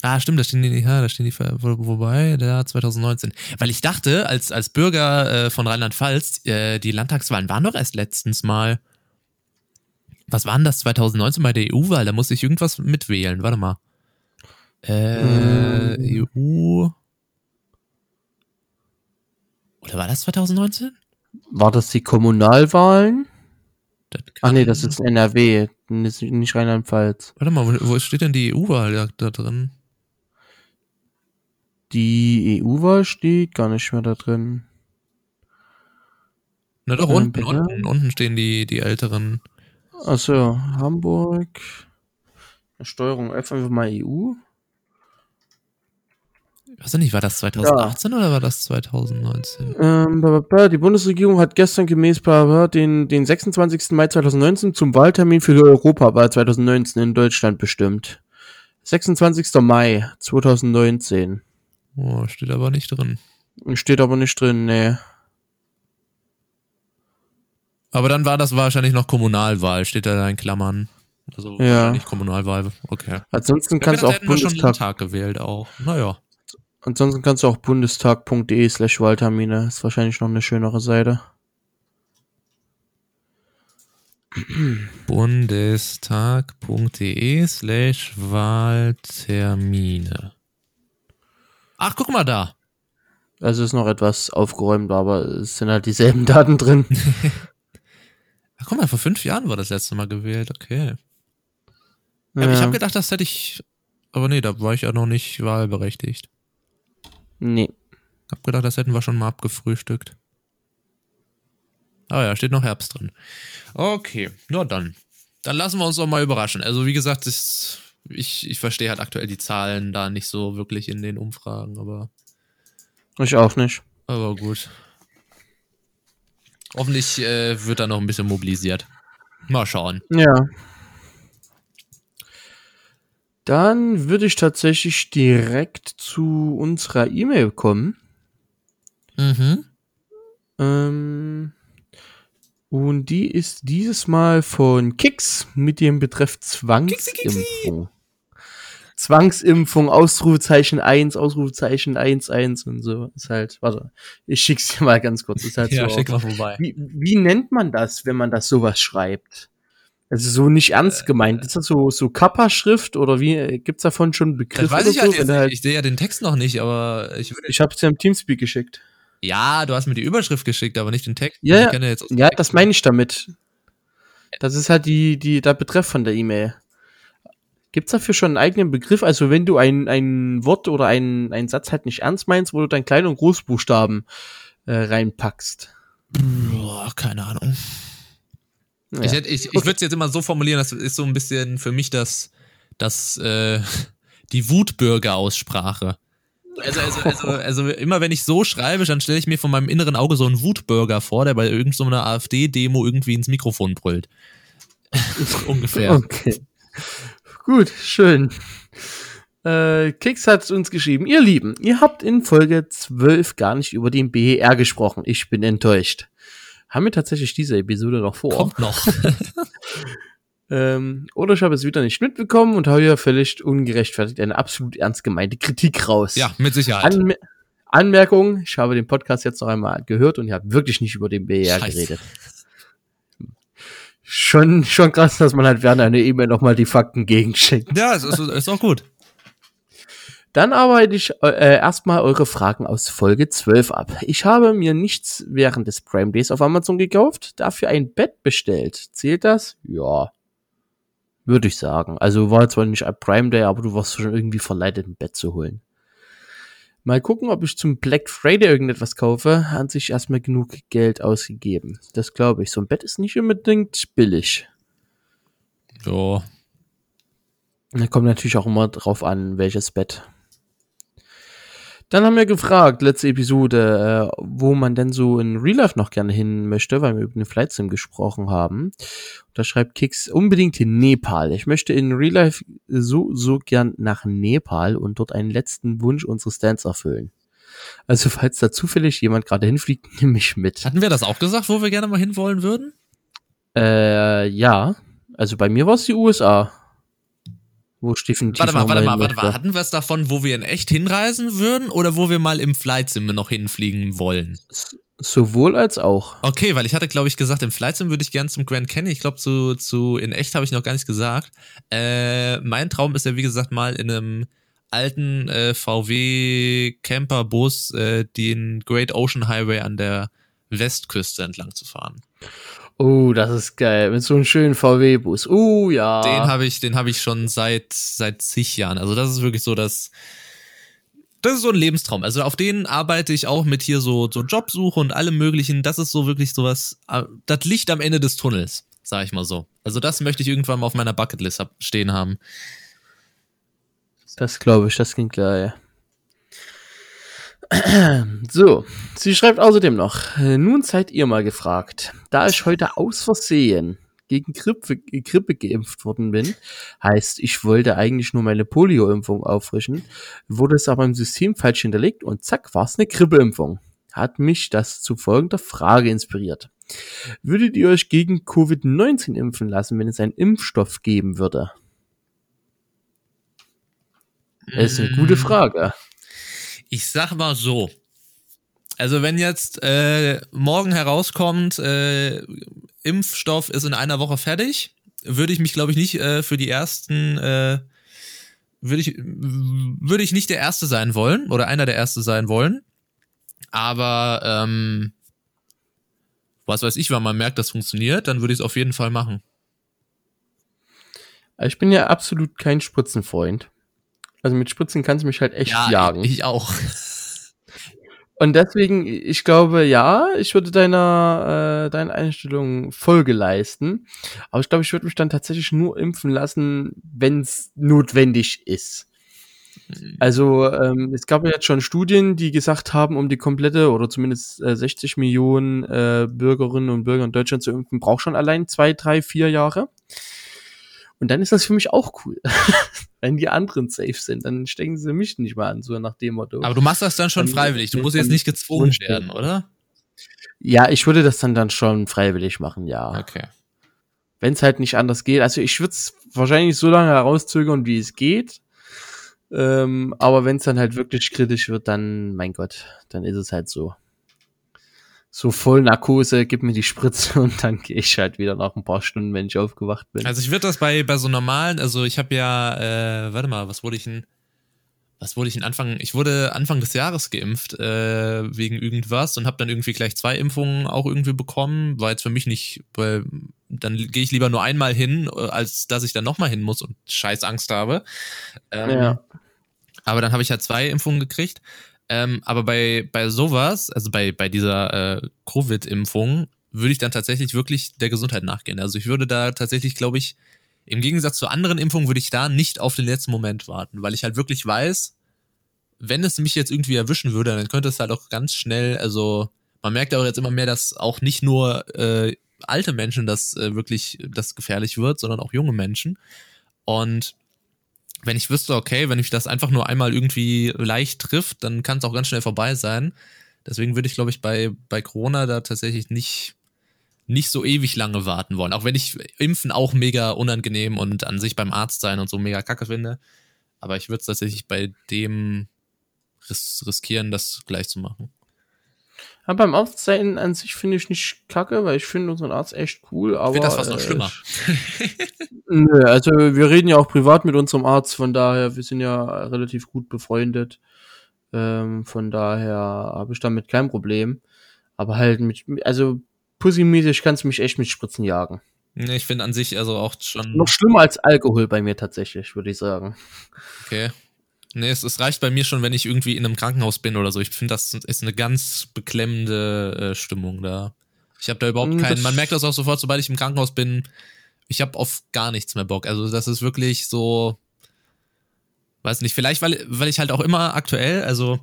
Speaker 1: ah, stimmt, da stehen die, ja, da stehen die, wobei, der 2019. Weil ich dachte, als, als Bürger äh, von Rheinland-Pfalz, äh, die Landtagswahlen waren doch erst letztens mal. Was war denn das 2019 bei der EU-Wahl? Da musste ich irgendwas mitwählen. Warte mal. Äh,
Speaker 2: Ähm.
Speaker 1: EU. Oder war das 2019?
Speaker 2: War das die Kommunalwahlen?
Speaker 1: Das
Speaker 2: Ach nee, das ist NRW, nicht Rheinland-Pfalz.
Speaker 1: Warte mal, wo, steht denn die EU-Wahl da, drin?
Speaker 2: Die EU-Wahl steht gar nicht mehr da drin.
Speaker 1: Na doch,
Speaker 2: Ähm,
Speaker 1: unten, unten, unten stehen die, die älteren.
Speaker 2: Achso, Hamburg. Steuerung F einfach mal EU.
Speaker 1: Ich weiß nicht, war das 2018 oder war das 2019?
Speaker 2: Ähm, die Bundesregierung hat gestern gemäß den, den 26. Mai 2019 zum Wahltermin für die Europawahl 2019 in Deutschland bestimmt. 26. Mai 2019.
Speaker 1: Oh, steht aber nicht drin.
Speaker 2: Steht aber nicht drin, nee.
Speaker 1: Aber dann war das wahrscheinlich noch Kommunalwahl, steht da in Klammern. Also
Speaker 2: Ja.
Speaker 1: wahrscheinlich Kommunalwahl, okay.
Speaker 2: Ansonsten kannst du auch
Speaker 1: schon
Speaker 2: Bundestag,
Speaker 1: Landtag gewählt auch. Naja.
Speaker 2: ansonsten kannst du auch bundestag.de slash Wahltermine. Ist wahrscheinlich noch eine schönere Seite.
Speaker 1: Bundestag.de slash Wahltermine. Ach, guck mal da.
Speaker 2: Also ist noch etwas aufgeräumt, aber es sind halt dieselben Daten drin.
Speaker 1: Ach, guck mal, vor fünf Jahren war das letzte Mal gewählt, okay. Ja. Ich habe gedacht, das hätte ich. Aber nee, da war ich ja noch nicht wahlberechtigt.
Speaker 2: Nee.
Speaker 1: Hab gedacht, das hätten wir schon mal abgefrühstückt. Ah ja, steht noch Herbst drin. Okay, na dann. Dann lassen wir uns doch mal überraschen. Also, wie gesagt, ist, ich, ich verstehe halt aktuell die Zahlen da nicht so wirklich in den Umfragen, aber.
Speaker 2: Ich auch nicht.
Speaker 1: Aber gut. Hoffentlich äh, wird da noch ein bisschen mobilisiert. Mal schauen.
Speaker 2: Ja. Dann würde ich tatsächlich direkt zu unserer E-Mail kommen.
Speaker 1: Mhm.
Speaker 2: Ähm, und die ist dieses Mal von Kix mit dem Betreff Zwangsimpfung. Zwangsimpfung, Ausrufezeichen 1, Ausrufezeichen 1, 1 und so. Ist halt, warte, ich schick's dir mal ganz kurz. Ist halt
Speaker 1: ja,
Speaker 2: so
Speaker 1: schick mal vorbei.
Speaker 2: Wie, wie nennt man das, wenn man das sowas schreibt? Also so nicht ernst gemeint. Ist das so, so Kappa-Schrift oder wie? Gibt's davon schon einen Begriff?
Speaker 1: Das weiß ich halt
Speaker 2: so?
Speaker 1: jetzt nicht.
Speaker 2: halt,
Speaker 1: Ich sehe ja den Text noch nicht, aber ich würde.
Speaker 2: ich hab's dir im Teamspeak geschickt.
Speaker 1: Ja, du hast mir die Überschrift geschickt, aber nicht den Text.
Speaker 2: Ja, ja. Ja, das meine ich damit. Das ist halt die, die, der Betreff von der E-Mail. Gibt's dafür schon einen eigenen Begriff? Also wenn du ein, ein Wort oder einen, einen Satz halt nicht ernst meinst, wo du dann Klein- und Großbuchstaben äh, reinpackst.
Speaker 1: Boah, keine Ahnung.
Speaker 2: Ja.
Speaker 1: Ich, hätte- ich, ich würde es jetzt immer so formulieren, das ist so ein bisschen für mich das, das äh, die Wutbürger-Aussprache. Also, also, also, also immer wenn ich so schreibe, dann stelle ich mir von meinem inneren Auge so einen Wutbürger vor, der bei irgendeiner so AfD-Demo irgendwie ins Mikrofon brüllt. Ungefähr.
Speaker 2: Okay. Gut, schön. Äh, Kix hat uns geschrieben, ihr Lieben, ihr habt in Folge 12 gar nicht über den BER gesprochen. Ich bin enttäuscht. Haben wir tatsächlich diese Episode noch vor?
Speaker 1: Kommt noch.
Speaker 2: Ähm, oder ich habe es wieder nicht mitbekommen und habe ja völlig ungerechtfertigt eine absolut ernst gemeinte Kritik raus.
Speaker 1: ja, mit Sicherheit.
Speaker 2: Anmer Anmerkung, ich habe den Podcast jetzt noch einmal gehört und ihr habt wirklich nicht über den BER
Speaker 1: Scheiße.
Speaker 2: geredet. Schon, schon krass, dass man halt während einer E-Mail nochmal die Fakten gegenschickt.
Speaker 1: Ja, ist, ist auch gut.
Speaker 2: Dann arbeite ich äh, erstmal eure Fragen aus Folge 12 ab. Ich habe mir nichts während des Prime Days auf Amazon gekauft, dafür ein Bett bestellt. Zählt das? Ja. Würde ich sagen. Also war zwar nicht ein Prime Day, aber du warst schon irgendwie verleitet, ein Bett zu holen. Mal gucken, ob ich zum Black Friday irgendetwas kaufe. An sich erstmal genug Geld ausgegeben. Das glaube ich. So ein Bett ist nicht unbedingt billig.
Speaker 1: So.
Speaker 2: Da kommt natürlich auch immer drauf an, welches Bett. Dann haben wir gefragt, letzte Episode, äh, wo man denn so in Real Life noch gerne hin möchte, weil wir über den Flight Sim gesprochen haben. Da schreibt Kix unbedingt in Nepal. Ich möchte in Real Life so, so gern nach Nepal und dort einen letzten Wunsch unseres Stands erfüllen. Also falls da zufällig jemand gerade hinfliegt, nimm mich mit.
Speaker 1: Hatten wir das auch gesagt, wo wir gerne mal hinwollen würden?
Speaker 2: Äh, ja. Also bei mir war es die USA. Wo definitiv
Speaker 1: Warte mal, warte mal, warte mal. Hatten wir es davon, wo wir in echt hinreisen würden oder wo wir mal im Flight Sim noch hinfliegen wollen?
Speaker 2: Sowohl als auch.
Speaker 1: Okay, weil ich hatte, glaube ich, gesagt, im Flight Sim würde ich gern zum Grand Canyon. Ich glaube, zu, zu in echt habe ich noch gar nicht gesagt. Äh, mein Traum ist ja, wie gesagt, mal in einem alten äh, VW Camperbus äh, den Great Ocean Highway an der Westküste entlang zu fahren.
Speaker 2: Oh, das ist geil. Mit so einem schönen VW-Bus. Oh, ja.
Speaker 1: Den habe ich, den habe ich schon seit seit zig Jahren. Also das ist wirklich so das. Das ist so ein Lebenstraum. Also auf den arbeite ich auch mit hier so so Jobsuche und allem möglichen. Das ist so wirklich sowas. äh, Das Licht am Ende des Tunnels, sag ich mal so. Also das möchte ich irgendwann mal auf meiner Bucketlist stehen haben.
Speaker 2: Das glaube ich, das klingt geil. So, sie schreibt außerdem noch, äh, nun seid ihr mal gefragt. Da ich heute aus Versehen gegen Grippe, Grippe geimpft worden bin, heißt, ich wollte eigentlich nur meine Polio-Impfung auffrischen, wurde es aber im System falsch hinterlegt und zack, war es eine Grippeimpfung. Hat mich das zu folgender Frage inspiriert. Würdet ihr euch gegen Covid-19 impfen lassen, wenn es einen Impfstoff geben würde? Das ist eine gute
Speaker 1: Mm.
Speaker 2: Frage.
Speaker 1: Ich sag mal so. Also wenn jetzt äh, morgen herauskommt, äh, Impfstoff ist in einer Woche fertig, würde ich mich, glaube ich, nicht äh, für die ersten, äh, würde ich, würde ich nicht der Erste sein wollen oder einer der Erste sein wollen. Aber ähm, was weiß ich, wenn man merkt, das funktioniert, dann würde ich es auf jeden Fall machen.
Speaker 2: Ich bin ja absolut kein Spritzenfreund. Also mit Spritzen kannst du mich halt echt ja, jagen.
Speaker 1: Ich auch.
Speaker 2: Und deswegen, ich glaube, ja, ich würde deiner, äh, deiner Einstellung Folge leisten. Aber ich glaube, ich würde mich dann tatsächlich nur impfen lassen, wenn es notwendig ist. Mhm. Also ähm, es gab ja jetzt schon Studien, die gesagt haben, um die komplette oder zumindest äh, 60 Millionen äh, Bürgerinnen und Bürger in Deutschland zu impfen, braucht schon allein zwei, drei, vier Jahre. Und dann ist das für mich auch cool. Wenn die anderen safe sind, dann stecken sie mich nicht mal an, so nach dem Motto.
Speaker 1: Aber du machst das dann schon dann freiwillig. Du musst jetzt nicht gezwungen werden, oder?
Speaker 2: Ja, ich würde das dann dann schon freiwillig machen, ja.
Speaker 1: Okay.
Speaker 2: Wenn es halt nicht anders geht. Also ich würde es wahrscheinlich so lange herauszögern, wie es geht. Ähm, aber wenn es dann halt wirklich kritisch wird, dann, mein Gott, dann ist es halt so so voll Narkose, gib mir die Spritze und dann gehe ich halt wieder nach ein paar Stunden, wenn ich aufgewacht bin.
Speaker 1: Also ich würde das bei, bei so normalen, also ich habe ja, äh, warte mal, was wurde ich denn, was wurde ich denn Anfang, ich wurde Anfang des Jahres geimpft äh, wegen irgendwas und habe dann irgendwie gleich zwei Impfungen auch irgendwie bekommen, war jetzt für mich nicht, weil dann gehe ich lieber nur einmal hin, als dass ich dann nochmal hin muss und scheiß Angst habe. Ähm, ja. Aber dann habe ich halt zwei Impfungen gekriegt. Ähm, aber bei, bei sowas, also bei, bei dieser äh, Covid-Impfung, würde ich dann tatsächlich wirklich der Gesundheit nachgehen. Also ich würde da tatsächlich, glaube ich, im Gegensatz zu anderen Impfungen würde ich da nicht auf den letzten Moment warten, weil ich halt wirklich weiß, wenn es mich jetzt irgendwie erwischen würde, dann könnte es halt auch ganz schnell, also man merkt auch jetzt immer mehr, dass auch nicht nur äh, alte Menschen das äh, wirklich das gefährlich wird, sondern auch junge Menschen. Und wenn ich wüsste, okay, wenn mich das einfach nur einmal irgendwie leicht trifft, dann kann es auch ganz schnell vorbei sein. Deswegen würde ich, glaube ich, bei, bei Corona da tatsächlich nicht, nicht so ewig lange warten wollen. Auch wenn ich Impfen auch mega unangenehm und an sich beim Arzt sein und so mega kacke finde. Aber ich würde es tatsächlich bei dem ris riskieren, das gleich zu machen.
Speaker 2: Ja, beim sein an sich finde ich nicht kacke, weil ich finde unseren Arzt echt cool, aber. Ich finde
Speaker 1: das fast noch schlimmer.
Speaker 2: nö, also wir reden ja auch privat mit unserem Arzt, von daher, wir sind ja relativ gut befreundet. Ähm, von daher habe ich damit kein Problem. Aber halt mit, also pussymäßig kannst du mich echt mit Spritzen jagen.
Speaker 1: Ich finde an sich also auch schon.
Speaker 2: Noch schlimmer als Alkohol bei mir tatsächlich, würde ich sagen.
Speaker 1: Okay. Nee, es, es, reicht bei mir schon, wenn ich irgendwie in einem Krankenhaus bin oder so. Ich finde, das ist eine ganz beklemmende äh, Stimmung da. Ich habe da überhaupt mm, keinen. Man merkt das auch sofort, sobald ich im Krankenhaus bin. Ich habe auf gar nichts mehr Bock. Also, das ist wirklich so. Weiß nicht, vielleicht, weil, weil ich halt auch immer aktuell, also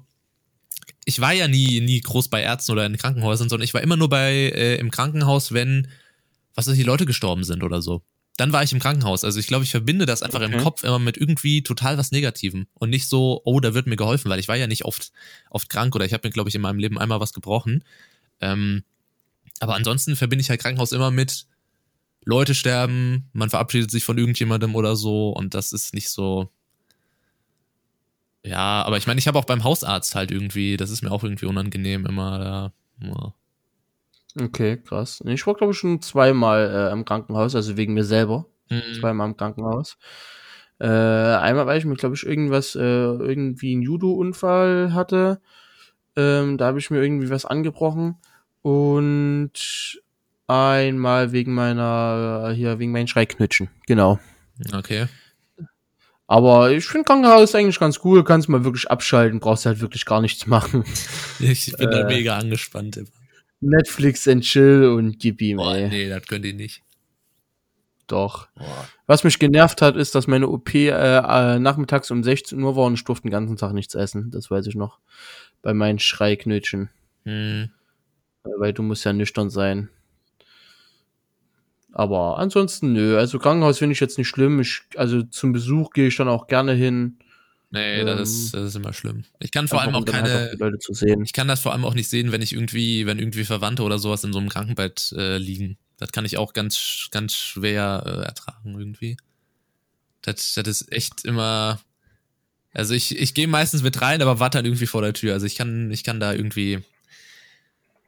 Speaker 1: ich war ja nie, nie groß bei Ärzten oder in Krankenhäusern, sondern ich war immer nur bei äh, im Krankenhaus, wenn, was weiß ich, Leute gestorben sind oder so dann war ich im Krankenhaus. Also ich glaube, ich verbinde das einfach okay. im Kopf immer mit irgendwie total was Negativem und nicht so, oh, da wird mir geholfen, weil ich war ja nicht oft, oft krank oder ich habe mir, glaube ich, in meinem Leben einmal was gebrochen. Ähm, aber ansonsten verbinde ich halt Krankenhaus immer mit Leute sterben, man verabschiedet sich von irgendjemandem oder so und das ist nicht so. Ja, aber ich meine, ich habe auch beim Hausarzt halt irgendwie, das ist mir auch irgendwie unangenehm immer da. Ja.
Speaker 2: Okay, krass. Ich war, glaube ich, schon zweimal äh, im Krankenhaus, also wegen mir selber. Mhm. Zweimal im Krankenhaus. Äh, einmal, weil ich mir, glaube ich, irgendwas, äh, irgendwie einen Judo-Unfall hatte. Ähm, da habe ich mir irgendwie was angebrochen. Und einmal wegen meiner, hier, wegen meinen Schreiknütschen. Genau.
Speaker 1: Okay.
Speaker 2: Aber ich finde Krankenhaus eigentlich ganz cool, kannst mal wirklich abschalten, brauchst halt wirklich gar nichts machen.
Speaker 1: Ich bin äh, da mega angespannt immer.
Speaker 2: Netflix and Chill und gib ihm,
Speaker 1: Boah, ey. Nee, das könnt ihr nicht.
Speaker 2: Doch. Boah. Was mich genervt hat, ist, dass meine OP äh, äh, nachmittags um 16 Uhr war und ich durfte den ganzen Tag nichts essen. Das weiß ich noch. Bei meinen Schreiknötchen. Hm. Weil du musst ja nüchtern sein. Aber ansonsten, nö. Also Krankenhaus finde ich jetzt nicht schlimm. Ich, also zum Besuch gehe ich dann auch gerne hin.
Speaker 1: Nee, ähm, das, ist, das ist immer schlimm. Ich kann vor allem auch keine.
Speaker 2: Auch Leute zu sehen.
Speaker 1: Ich kann das vor allem auch nicht sehen, wenn ich irgendwie, wenn irgendwie Verwandte oder sowas in so einem Krankenbett äh, liegen. Das kann ich auch ganz, ganz schwer äh, ertragen irgendwie. Das, das ist echt immer. Also ich, ich gehe meistens mit rein, aber warte dann irgendwie vor der Tür. Also ich kann, ich kann da irgendwie.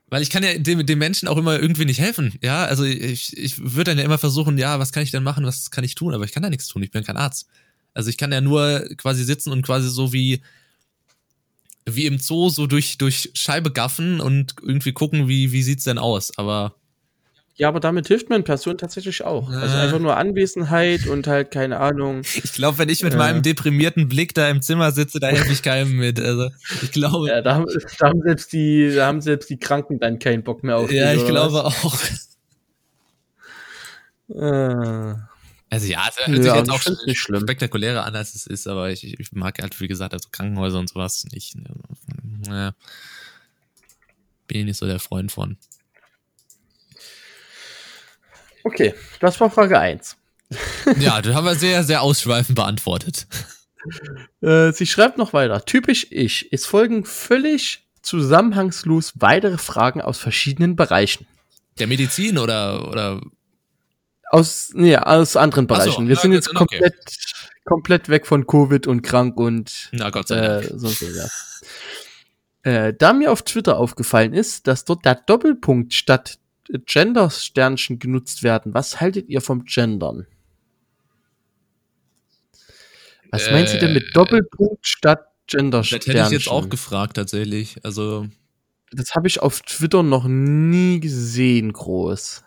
Speaker 1: Weil ich kann ja dem, dem Menschen auch immer irgendwie nicht helfen. Ja, also ich, ich würde dann ja immer versuchen, ja, was kann ich denn machen, was kann ich tun? Aber ich kann da nichts tun, ich bin kein Arzt. Also ich kann ja nur quasi sitzen und quasi so wie wie im Zoo so durch durch Scheibe gaffen und irgendwie gucken, wie wie sieht's denn aus, aber
Speaker 2: Ja, aber damit hilft man Person tatsächlich auch. Also
Speaker 1: Äh.
Speaker 2: einfach nur Anwesenheit und halt keine Ahnung.
Speaker 1: Ich glaube, wenn ich mit
Speaker 2: Ja.
Speaker 1: meinem deprimierten Blick da im Zimmer sitze, da helfe ich keinem mit. Also ich glaube,
Speaker 2: Ja, da haben, da haben selbst die, da haben selbst die Kranken dann keinen Bock mehr auf
Speaker 1: ja,
Speaker 2: dich,
Speaker 1: ich glaube
Speaker 2: was?
Speaker 1: auch.
Speaker 2: Äh,
Speaker 1: Also ja, es hört
Speaker 2: Ja,
Speaker 1: sich jetzt auch
Speaker 2: nicht schlimm.
Speaker 1: spektakulärer an, als es ist, aber ich, ich mag halt, wie gesagt, also Krankenhäuser und sowas nicht. Naja. Bin ich nicht so der Freund von.
Speaker 2: okay, das war Frage 1.
Speaker 1: Ja, das haben wir sehr, sehr ausschweifend beantwortet.
Speaker 2: Äh, sie schreibt noch weiter. Typisch ich. Es folgen völlig zusammenhangslos weitere Fragen aus verschiedenen Bereichen.
Speaker 1: Der Medizin oder, oder
Speaker 2: Aus, nee, aus anderen
Speaker 1: Ach so,
Speaker 2: Bereichen. Wir
Speaker 1: ja,
Speaker 2: sind jetzt
Speaker 1: dann okay.
Speaker 2: komplett, komplett weg von Covid und krank und
Speaker 1: na Gott sei Dank.
Speaker 2: äh, sonst was. Äh, da mir auf Twitter aufgefallen ist, dass dort der Doppelpunkt statt Gender-Sternchen genutzt werden, was haltet ihr vom Gendern? Was meint sie denn mit
Speaker 1: Äh,
Speaker 2: Doppelpunkt statt
Speaker 1: das hätte
Speaker 2: Gender-Sternchen?
Speaker 1: ich jetzt auch gefragt, tatsächlich. Also,
Speaker 2: Das habe ich auf Twitter noch nie gesehen, groß.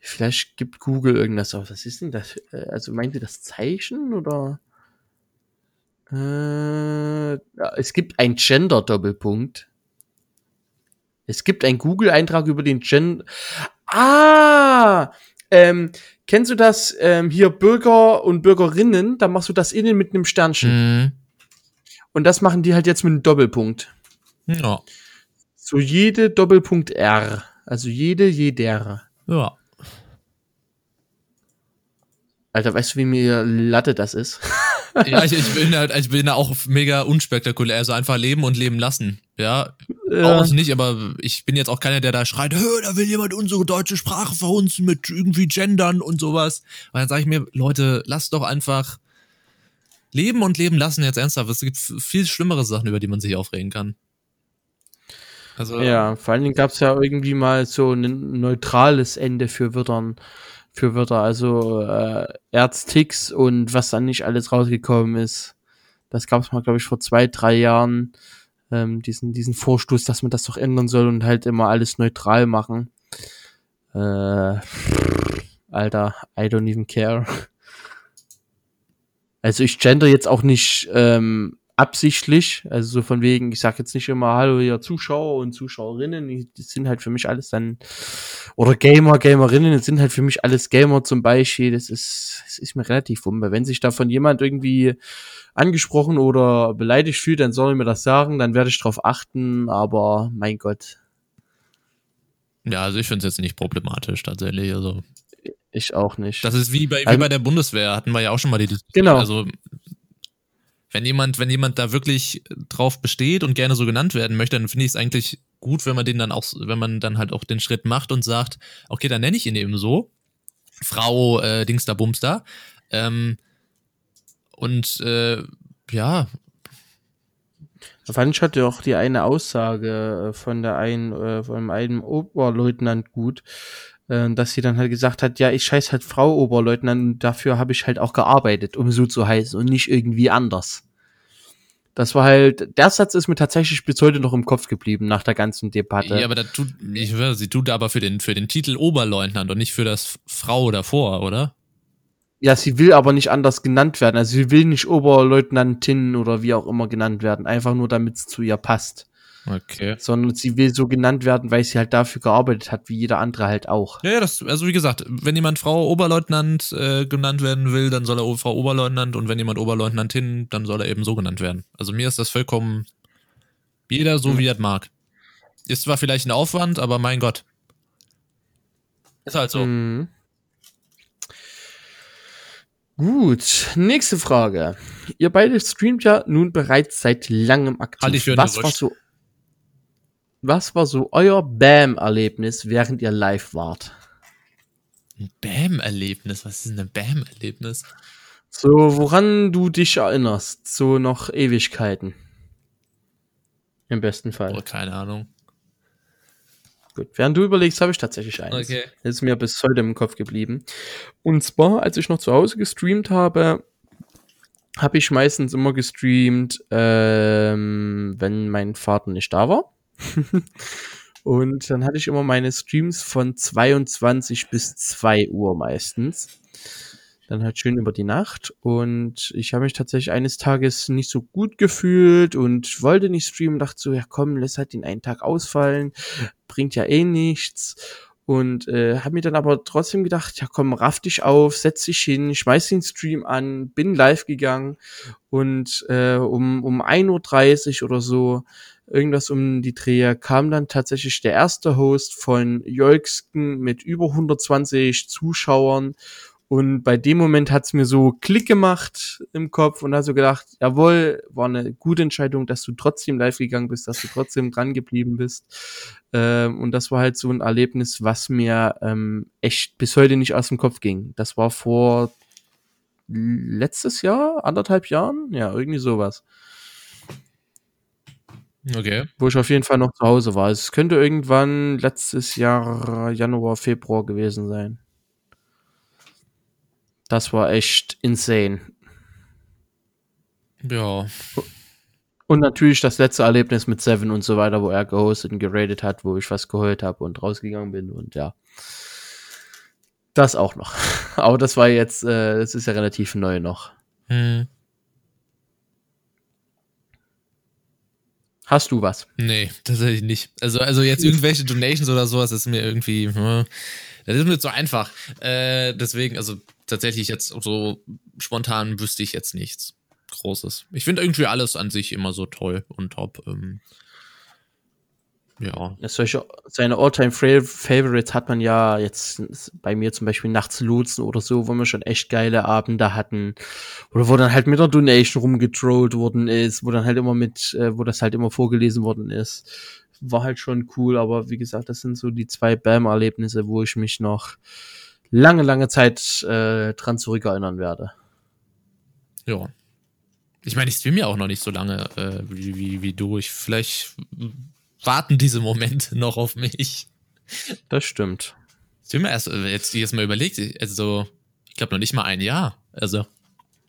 Speaker 2: Vielleicht gibt Google irgendwas auf. Was ist denn das? Äh, Also meint ihr das Zeichen oder? Äh, ja, es gibt ein Gender-Doppelpunkt. Es gibt einen Google-Eintrag über den Gender. Ah! Ähm, kennst du das ähm, hier Bürger und Bürgerinnen? Da machst du das innen mit einem Sternchen.
Speaker 1: mhm.
Speaker 2: Und das machen die halt jetzt mit einem Doppelpunkt.
Speaker 1: ja,
Speaker 2: So jede Doppelpunkt R. Also jede, jeder.
Speaker 1: ja.
Speaker 2: Alter, weißt du, wie mir Latte das ist?
Speaker 1: Ja, ich, ich bin halt, ich bin da auch mega unspektakulär, also einfach leben und leben lassen. Ja,
Speaker 2: Ja.
Speaker 1: Auch nicht, aber ich bin jetzt auch keiner, der da schreit, Hö, da will jemand unsere deutsche Sprache verhunzen mit irgendwie Gendern und sowas. Und dann sage ich mir, Leute, lasst doch einfach leben und leben lassen jetzt ernsthaft. Es gibt viel schlimmere Sachen, über die man sich aufregen kann. Also,
Speaker 2: Ja, vor allen Dingen gab es ja irgendwie mal so ein neutrales Ende für Wörtern, für Wörter, also äh, Erztix und was dann nicht alles rausgekommen ist. Das gab es mal, glaube ich, vor zwei, drei Jahren, ähm, diesen, diesen Vorstoß, dass man das doch ändern soll und halt immer alles neutral machen. Äh, Alter, I don't even care. Also ich gender jetzt auch nicht ähm, absichtlich, also so von wegen, ich sag jetzt nicht immer Hallo ihr Zuschauer und Zuschauerinnen, die sind halt für mich alles dann, oder Gamer, Gamerinnen, das sind halt für mich alles Gamer zum Beispiel, das ist, das ist mir relativ wumpe. Wenn sich davon jemand irgendwie angesprochen oder beleidigt fühlt, dann soll er mir das sagen, dann werde ich drauf achten, aber mein Gott,
Speaker 1: ja, also ich finde es jetzt nicht problematisch tatsächlich. Also
Speaker 2: ich auch nicht.
Speaker 1: das ist wie bei, wie
Speaker 2: Also-
Speaker 1: bei der Bundeswehr, hatten wir ja auch schon mal die Diskussion.
Speaker 2: Genau.
Speaker 1: Also wenn jemand, wenn jemand da wirklich drauf besteht und gerne so genannt werden möchte, dann finde ich es eigentlich gut, wenn man den dann auch, wenn man dann halt auch den Schritt macht und sagt, okay, dann nenne ich ihn eben so, Frau äh, Dingster Bumster. Ähm, und äh, ja,
Speaker 2: Fand hatte auch die eine Aussage äh, von der einen, äh, von einem Oberleutnant gut, äh, dass sie dann halt gesagt hat, ja, ich scheiß halt Frau Oberleutnant und dafür habe ich halt auch gearbeitet, um so zu heißen und nicht irgendwie anders. Das war halt, der Satz ist mir tatsächlich bis heute noch im Kopf geblieben nach der ganzen Debatte.
Speaker 1: ja, aber da tut, ich höre, sie tut aber für den, für den Titel Oberleutnant und nicht für das Frau davor, oder?
Speaker 2: Ja, sie will aber nicht anders genannt werden. Also sie will nicht Oberleutnantin oder wie auch immer genannt werden, einfach nur damit es zu ihr passt.
Speaker 1: Okay.
Speaker 2: Sondern sie will so genannt werden, weil sie halt dafür gearbeitet hat, wie jeder andere halt auch.
Speaker 1: Ja, ja, das, also wie gesagt, wenn jemand Frau Oberleutnant äh, genannt werden will, dann soll er Frau Oberleutnant und wenn jemand Oberleutnantin, dann soll er eben so genannt werden. Also mir ist das vollkommen jeder so, wie er mag. Ist zwar vielleicht ein Aufwand, aber mein Gott. Ist halt so.
Speaker 2: Mhm. Gut, nächste Frage. Ihr beide streamt ja nun bereits seit langem aktiv.
Speaker 1: Halte ich für
Speaker 2: was war so Was war so euer Bam-Erlebnis, während ihr live wart?
Speaker 1: Ein Bam-Erlebnis. Was ist denn ein Bam-Erlebnis?
Speaker 2: So, woran du dich erinnerst, so noch Ewigkeiten. Im besten Fall.
Speaker 1: Oh, keine Ahnung.
Speaker 2: Gut, während du überlegst, habe ich tatsächlich eins.
Speaker 1: Okay.
Speaker 2: Das ist mir bis heute im Kopf geblieben. Und zwar, als ich noch zu Hause gestreamt habe, habe ich meistens immer gestreamt, ähm, wenn mein Vater nicht da war. Und dann hatte ich immer meine Streams von 22 bis 2 Uhr meistens. Dann halt schön über die Nacht. Und ich habe mich tatsächlich eines Tages nicht so gut gefühlt und wollte nicht streamen. Dachte so, ja komm, lass halt den einen Tag ausfallen. Bringt ja eh nichts. Und äh, habe mir dann aber trotzdem gedacht, ja komm, raff dich auf, setz dich hin, schmeiß den Stream an, bin live gegangen und äh, um, um 1.30 Uhr oder so, irgendwas um die Dreher, kam dann tatsächlich der erste Host von Jolksken mit über 120 Zuschauern und bei dem Moment hat's mir so Klick gemacht im Kopf und da so gedacht, jawohl, war eine gute Entscheidung, dass du trotzdem live gegangen bist, dass du trotzdem dran geblieben bist. Ähm, und das war halt so ein Erlebnis, was mir ähm, echt bis heute nicht aus dem Kopf ging. Das war vor letztes Jahr, anderthalb Jahren, ja, irgendwie sowas.
Speaker 1: Okay.
Speaker 2: Wo ich auf jeden Fall noch zu Hause war. Es könnte irgendwann letztes Jahr Januar, Februar gewesen sein. Das war echt insane.
Speaker 1: Ja.
Speaker 2: Und natürlich das letzte Erlebnis mit Seven und so weiter, wo er gehostet und geradet hat, wo ich was geheult habe und rausgegangen bin und ja. Das auch noch. Aber das war jetzt, äh, das ist ja relativ neu noch.
Speaker 1: Hm.
Speaker 2: Hast du was?
Speaker 1: Nee, tatsächlich nicht. Also, also jetzt irgendwelche Donations oder sowas ist mir irgendwie, hm, das ist mir zu einfach. Äh, deswegen, also tatsächlich jetzt so spontan wüsste ich jetzt nichts Großes. Ich finde irgendwie alles an sich immer so toll und top. Ähm, ja.
Speaker 2: Solche, seine Alltime Favorites hat man ja jetzt bei mir zum Beispiel nachts Lotsen oder so, wo wir schon echt geile Abende hatten. Oder wo dann halt mit der Donation rumgetrollt worden ist, wo dann halt immer mit, äh, wo das halt immer vorgelesen worden ist. War halt schon cool, aber wie gesagt, das sind so die zwei Bam-Erlebnisse, wo ich mich noch lange, lange Zeit äh, dran zurückerinnern werde.
Speaker 1: Ja. Ich meine, ich streame ja auch noch nicht so lange äh, wie, wie, wie du. Ich, vielleicht warten diese Momente noch auf mich.
Speaker 2: Das stimmt.
Speaker 1: Ich will mir erst äh, jetzt, jetzt mal überlegt, also ich glaube noch nicht mal ein Jahr. Also,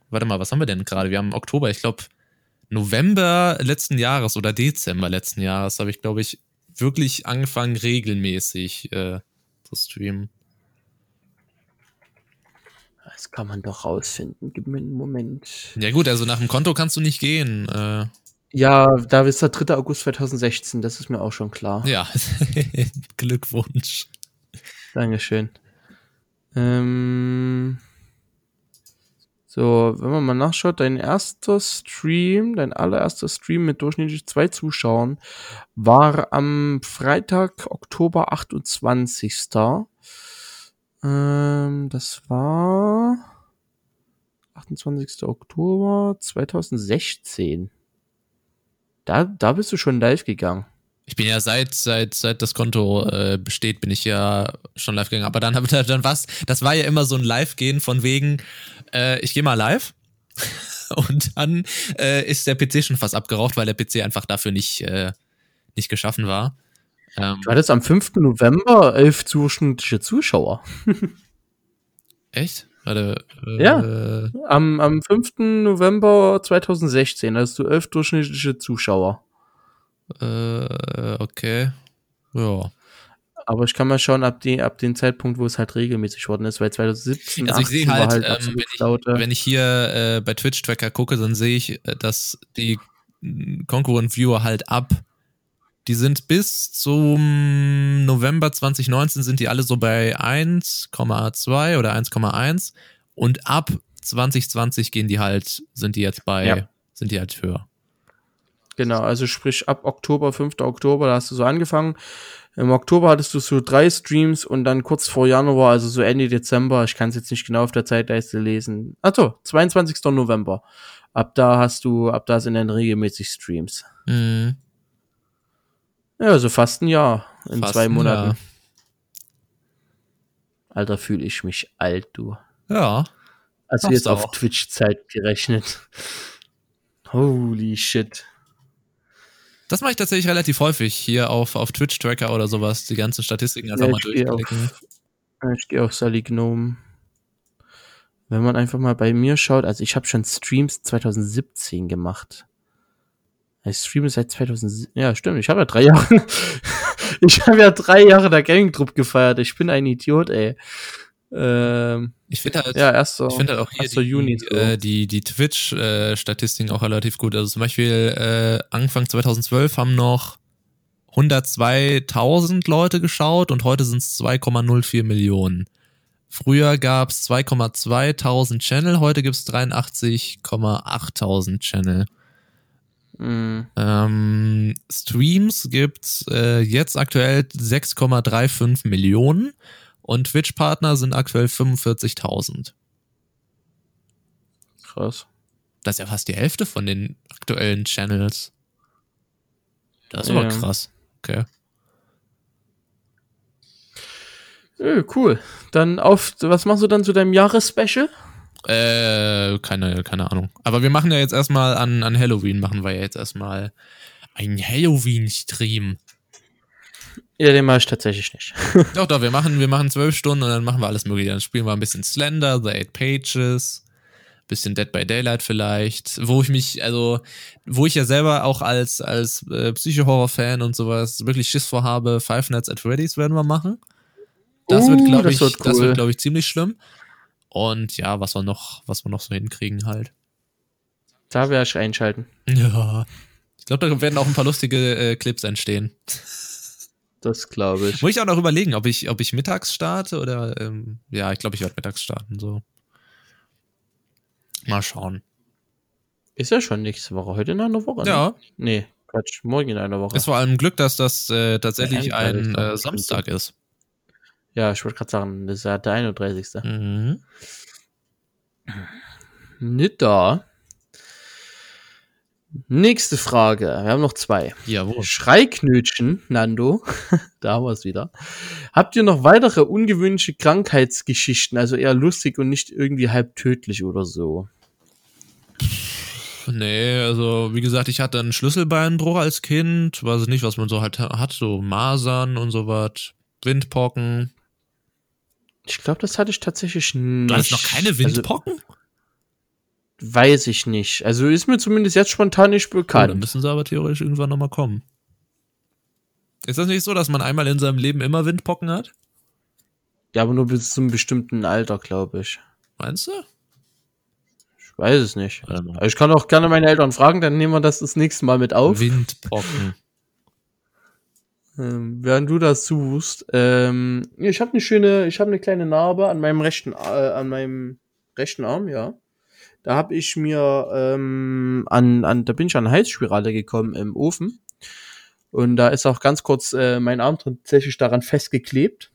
Speaker 1: warte mal, was haben wir denn gerade? Wir haben Oktober, ich glaube November letzten Jahres oder Dezember letzten Jahres habe ich, glaube ich, wirklich angefangen, regelmäßig äh, zu streamen.
Speaker 2: Das kann man doch rausfinden. Gib mir einen Moment.
Speaker 1: Ja gut, also nach dem Konto kannst du nicht gehen. Äh,
Speaker 2: ja, da ist der 3. August 2016, das ist mir auch schon klar.
Speaker 1: Ja, Glückwunsch.
Speaker 2: Dankeschön. Ähm, so, wenn man mal nachschaut, dein erster Stream, dein allererster Stream mit durchschnittlich zwei Zuschauern war am Freitag, Oktober 28. Ähm, das war 28. Oktober 2016. Da, da bist du schon live gegangen.
Speaker 1: Ich bin ja seit, seit, seit das Konto äh, besteht, bin ich ja schon live gegangen. Aber dann, dann was, das war ja immer so ein Live-Gehen von wegen, äh, ich gehe mal live. Und dann äh, ist der PC schon fast abgeraucht, weil der PC einfach dafür nicht, äh, nicht geschaffen war.
Speaker 2: Ähm, du hattest am 5. November elf durchschnittliche Zuschauer.
Speaker 1: Echt? Warte,
Speaker 2: äh, ja, am, am 5. November 2016 hast du elf durchschnittliche Zuschauer.
Speaker 1: Äh, okay. Ja.
Speaker 2: Aber ich kann mal schauen, ab, die, ab dem Zeitpunkt, wo es halt regelmäßig worden ist, weil 2017
Speaker 1: Also ich sehe halt, halt ähm, wenn, ich, wenn, ich, hier äh, bei Twitch-Tracker gucke, dann sehe ich, äh, dass die Concurrent Viewer halt ab die sind bis zum November 2019 sind die alle so bei 1,2 oder 1,1 und ab 2020 gehen die halt, sind die jetzt bei, ja. sind die halt höher.
Speaker 2: Genau, also sprich ab Oktober, 5. Oktober, da hast du so angefangen. Im Oktober hattest du so drei Streams und dann kurz vor Januar, also so Ende Dezember, ich kann es jetzt nicht genau auf der Zeitleiste lesen. Achso, 22. November. Ab da hast du, ab da sind dann regelmäßig Streams.
Speaker 1: Mhm.
Speaker 2: Ja, so fast ein Jahr in fast zwei Monaten. Alter, fühle ich mich alt, du.
Speaker 1: Ja.
Speaker 2: Also jetzt auf Twitch-Zeit gerechnet. Holy shit.
Speaker 1: Das mache ich tatsächlich relativ häufig hier auf, auf Twitch-Tracker oder sowas, die ganzen Statistiken einfach ja, mal durchklicken.
Speaker 2: Auf, ich gehe auf Salignom. Wenn man einfach mal bei mir schaut, also ich habe schon Streams 2017 gemacht. Ich streame seit 2007. Ja, stimmt. Ich habe ja drei Jahre. ich habe ja drei Jahre der Gaming Trupp gefeiert. Ich bin ein Idiot, ey. Ähm,
Speaker 1: ich finde halt,
Speaker 2: ja, erst so,
Speaker 1: ich finde halt auch hier
Speaker 2: so
Speaker 1: die,
Speaker 2: Juni
Speaker 1: die, äh, die, die Twitch-Statistiken auch relativ gut. Also zum Beispiel äh, Anfang 2012 haben noch 102.000 Leute geschaut und heute sind es 2,04 Millionen. Früher gab es 2,2 Channel, heute gibt es 83,8 Channel.
Speaker 2: Mh,
Speaker 1: Ähm, Streams gibt's äh, jetzt aktuell 6,35 Millionen und Twitch-Partner sind aktuell 45.000.
Speaker 2: krass.
Speaker 1: Das ist ja fast die Hälfte von den aktuellen Channels. Das ist
Speaker 2: Ja.
Speaker 1: aber krass. Okay.
Speaker 2: Äh, cool. Dann auf, was machst du dann zu deinem Jahresspecial?
Speaker 1: Äh, keine, keine Ahnung. Aber wir machen ja jetzt erstmal an, an Halloween, machen wir ja jetzt erstmal einen Halloween-Stream.
Speaker 2: Ja, den mache ich tatsächlich nicht.
Speaker 1: Doch, doch, wir machen, wir machen zwölf Stunden und dann machen wir alles mögliche. Dann spielen wir ein bisschen Slender, The Eight Pages, bisschen Dead by Daylight vielleicht, wo ich mich, also, wo ich ja selber auch als, als äh, Psycho-Horror-Fan und sowas wirklich Schiss vorhabe, Five Nights at Freddy's werden wir machen. Das wird,
Speaker 2: Uh,
Speaker 1: glaube
Speaker 2: das
Speaker 1: ich,
Speaker 2: wird
Speaker 1: das
Speaker 2: cool.
Speaker 1: wird, glaube ich, ziemlich schlimm. Und ja, was wir noch, was wir noch so hinkriegen halt.
Speaker 2: Da werde ich einschalten.
Speaker 1: Ja. Ich glaube, da werden auch ein paar lustige äh, Clips entstehen.
Speaker 2: Das glaube ich.
Speaker 1: Muss ich auch noch überlegen, ob ich, ob ich mittags starte oder ähm, ja, ich glaube, ich werde mittags starten. So. Mal schauen.
Speaker 2: Ist ja schon nächste Woche. Heute in einer Woche. Ne?
Speaker 1: Ja,
Speaker 2: Nee, Quatsch. Morgen in einer Woche.
Speaker 1: ist vor allem Glück, dass das äh, tatsächlich
Speaker 2: Der
Speaker 1: ein
Speaker 2: 31.
Speaker 1: äh, Samstag ist.
Speaker 2: Ja, ich wollte gerade sagen, das ist ja der 31.
Speaker 1: Mhm.
Speaker 2: Nicht da. Nächste Frage. Wir haben noch zwei.
Speaker 1: Jawohl.
Speaker 2: Schreiknötchen, Nando. da haben wir es wieder. Habt ihr noch weitere ungewöhnliche Krankheitsgeschichten? Also eher lustig und nicht irgendwie halb tödlich oder so.
Speaker 1: Nee, also wie gesagt, ich hatte einen Schlüsselbeinbruch als Kind. Weiß ich nicht, was man so halt hat. So Masern und sowas. Windpocken.
Speaker 2: Ich glaube, das hatte ich tatsächlich nicht.
Speaker 1: Du hattest noch keine Windpocken?
Speaker 2: Also, weiß ich nicht. Also ist mir zumindest jetzt spontan nicht
Speaker 1: Oh, dann
Speaker 2: bekannt.
Speaker 1: müssen sie aber theoretisch irgendwann nochmal kommen. Ist das nicht so, dass man einmal in seinem Leben immer Windpocken hat?
Speaker 2: ja, aber nur bis zum bestimmten Alter, glaube ich.
Speaker 1: Meinst du?
Speaker 2: Ich weiß es nicht. Aber ich kann auch gerne meine Eltern fragen, dann nehmen wir das das nächste Mal mit auf.
Speaker 1: Windpocken.
Speaker 2: Ähm, während du das suchst, ähm, ich habe eine schöne, ich habe eine kleine Narbe an meinem rechten, äh, an meinem rechten Arm, ja. Da habe ich mir ähm, an, an, da bin ich an Heizspirale gekommen im Ofen und da ist auch ganz kurz äh, mein Arm tatsächlich daran festgeklebt.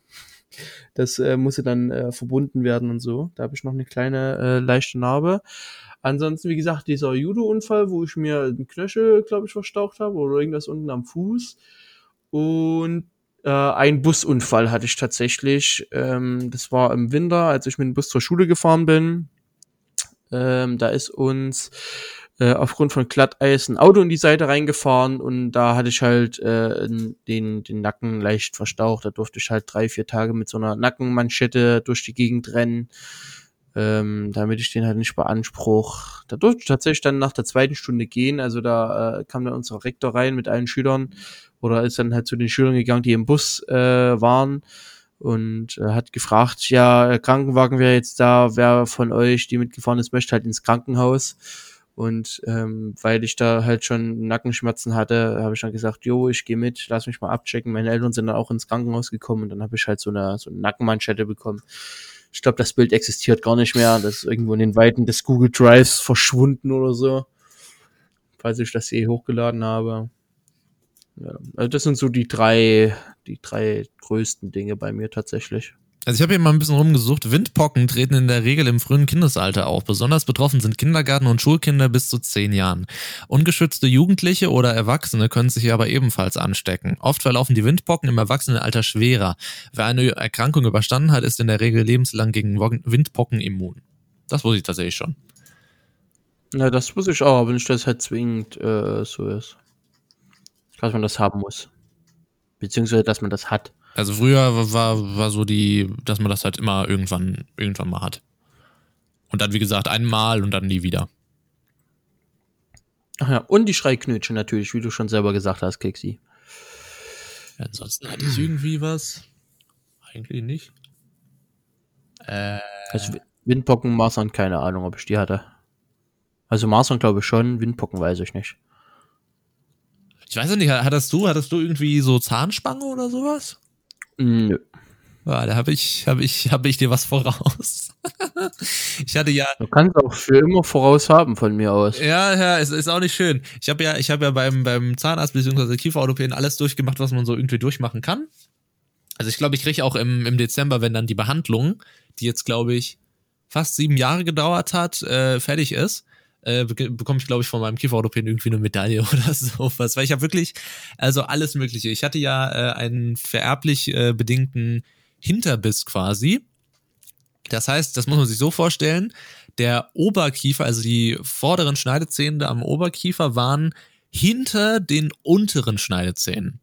Speaker 2: Das äh, musste dann äh, verbunden werden und so. Da habe ich noch eine kleine äh, leichte Narbe. Ansonsten, wie gesagt, dieser Judo-Unfall, wo ich mir den Knöchel, glaube ich, verstaucht habe oder irgendwas unten am Fuß. Und äh, ein Busunfall hatte ich tatsächlich. Ähm, das war im Winter, als ich mit dem Bus zur Schule gefahren bin. Ähm, da ist uns äh, aufgrund von Glatteis ein Auto in die Seite reingefahren und da hatte ich halt äh, den, den Nacken leicht verstaucht. Da durfte ich halt drei, vier Tage mit so einer Nackenmanschette durch die Gegend rennen, ähm, damit ich den halt nicht beanspruch. Da durfte ich tatsächlich dann nach der zweiten Stunde gehen. Also da äh, kam dann unser Rektor rein mit allen Schülern oder ist dann halt zu den Schülern gegangen, die im Bus äh, waren und äh, hat gefragt, ja, Krankenwagen wäre jetzt da, wer von euch, die mitgefahren ist, möchte halt ins Krankenhaus. Und ähm, weil ich da halt schon Nackenschmerzen hatte, habe ich dann gesagt, jo, ich gehe mit, lass mich mal abchecken. Meine Eltern sind dann auch ins Krankenhaus gekommen und dann habe ich halt so eine, so eine Nackenmanschette bekommen. Ich glaube, das Bild existiert gar nicht mehr. Das ist irgendwo in den Weiten des Google Drives verschwunden oder so. Falls ich das je hochgeladen habe. Ja, also das sind so die drei, die drei größten Dinge bei mir tatsächlich.
Speaker 1: Also ich habe hier mal ein bisschen rumgesucht. Windpocken treten in der Regel im frühen Kindesalter auf. Besonders betroffen sind Kindergarten- und Schulkinder bis zu zehn Jahren. Ungeschützte Jugendliche oder Erwachsene können sich aber ebenfalls anstecken. Oft verlaufen die Windpocken im Erwachsenenalter schwerer. Wer eine Erkrankung überstanden hat, ist in der Regel lebenslang gegen Windpocken immun. Das wusste ich tatsächlich schon.
Speaker 2: Ja, das wusste ich auch, aber nicht, dass es halt zwingend äh, so ist. Dass man das haben muss. Beziehungsweise, dass man das hat.
Speaker 1: Also früher war, war so die, dass man das halt immer irgendwann, irgendwann mal hat. Und dann, wie gesagt, einmal und dann nie wieder.
Speaker 2: Ach ja, und die Schreiknötchen natürlich, wie du schon selber gesagt hast, Keksi.
Speaker 1: Ansonsten hatte ich irgendwie was. Eigentlich nicht.
Speaker 2: Äh, also Windpocken, Masern, keine Ahnung, ob ich die hatte. Also Masern glaube ich schon, Windpocken weiß ich nicht.
Speaker 1: Ich weiß nicht, hattest du, hattest du irgendwie so Zahnspange oder sowas?
Speaker 2: Nö.
Speaker 1: Ja, da habe ich, habe ich, habe ich dir was voraus. ich hatte ja.
Speaker 2: Du kannst auch für immer voraus haben von mir aus.
Speaker 1: Ja, ja, ist, ist auch nicht schön. Ich habe ja, ich habe ja beim, beim Zahnarzt bzw. Kieferorthopäden alles durchgemacht, was man so irgendwie durchmachen kann. Also ich glaube, ich kriege auch im, im Dezember, wenn dann die Behandlung, die jetzt, glaube ich, fast sieben Jahre gedauert hat, äh, fertig ist, äh, bekomme ich, glaube ich, von meinem Kieferorthopäden irgendwie eine Medaille oder sowas. Weil ich habe wirklich, also alles Mögliche. Ich hatte ja äh, einen vererblich äh, bedingten Hinterbiss quasi. Das heißt, das muss man sich so vorstellen, der Oberkiefer, also die vorderen Schneidezähne am Oberkiefer waren hinter den unteren Schneidezähnen.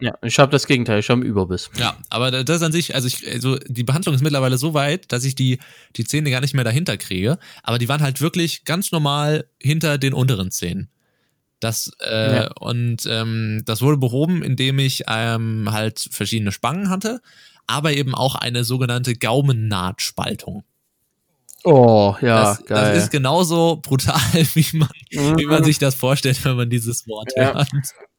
Speaker 2: Ja, ich habe das Gegenteil, ich habe einen Überbiss.
Speaker 1: Ja, aber das an sich, also ich, also die Behandlung ist mittlerweile so weit, dass ich die, die Zähne gar nicht mehr dahinter kriege. Aber die waren halt wirklich ganz normal hinter den unteren Zähnen. Das, äh, ja. und ähm, das wurde behoben, indem ich ähm, halt verschiedene Spangen hatte aber eben auch eine sogenannte Gaumennahtspaltung.
Speaker 2: Oh, ja,
Speaker 1: das, geil. Das ist genauso brutal, wie man, mhm. wie man sich das vorstellt, wenn man dieses Wort ja. hört.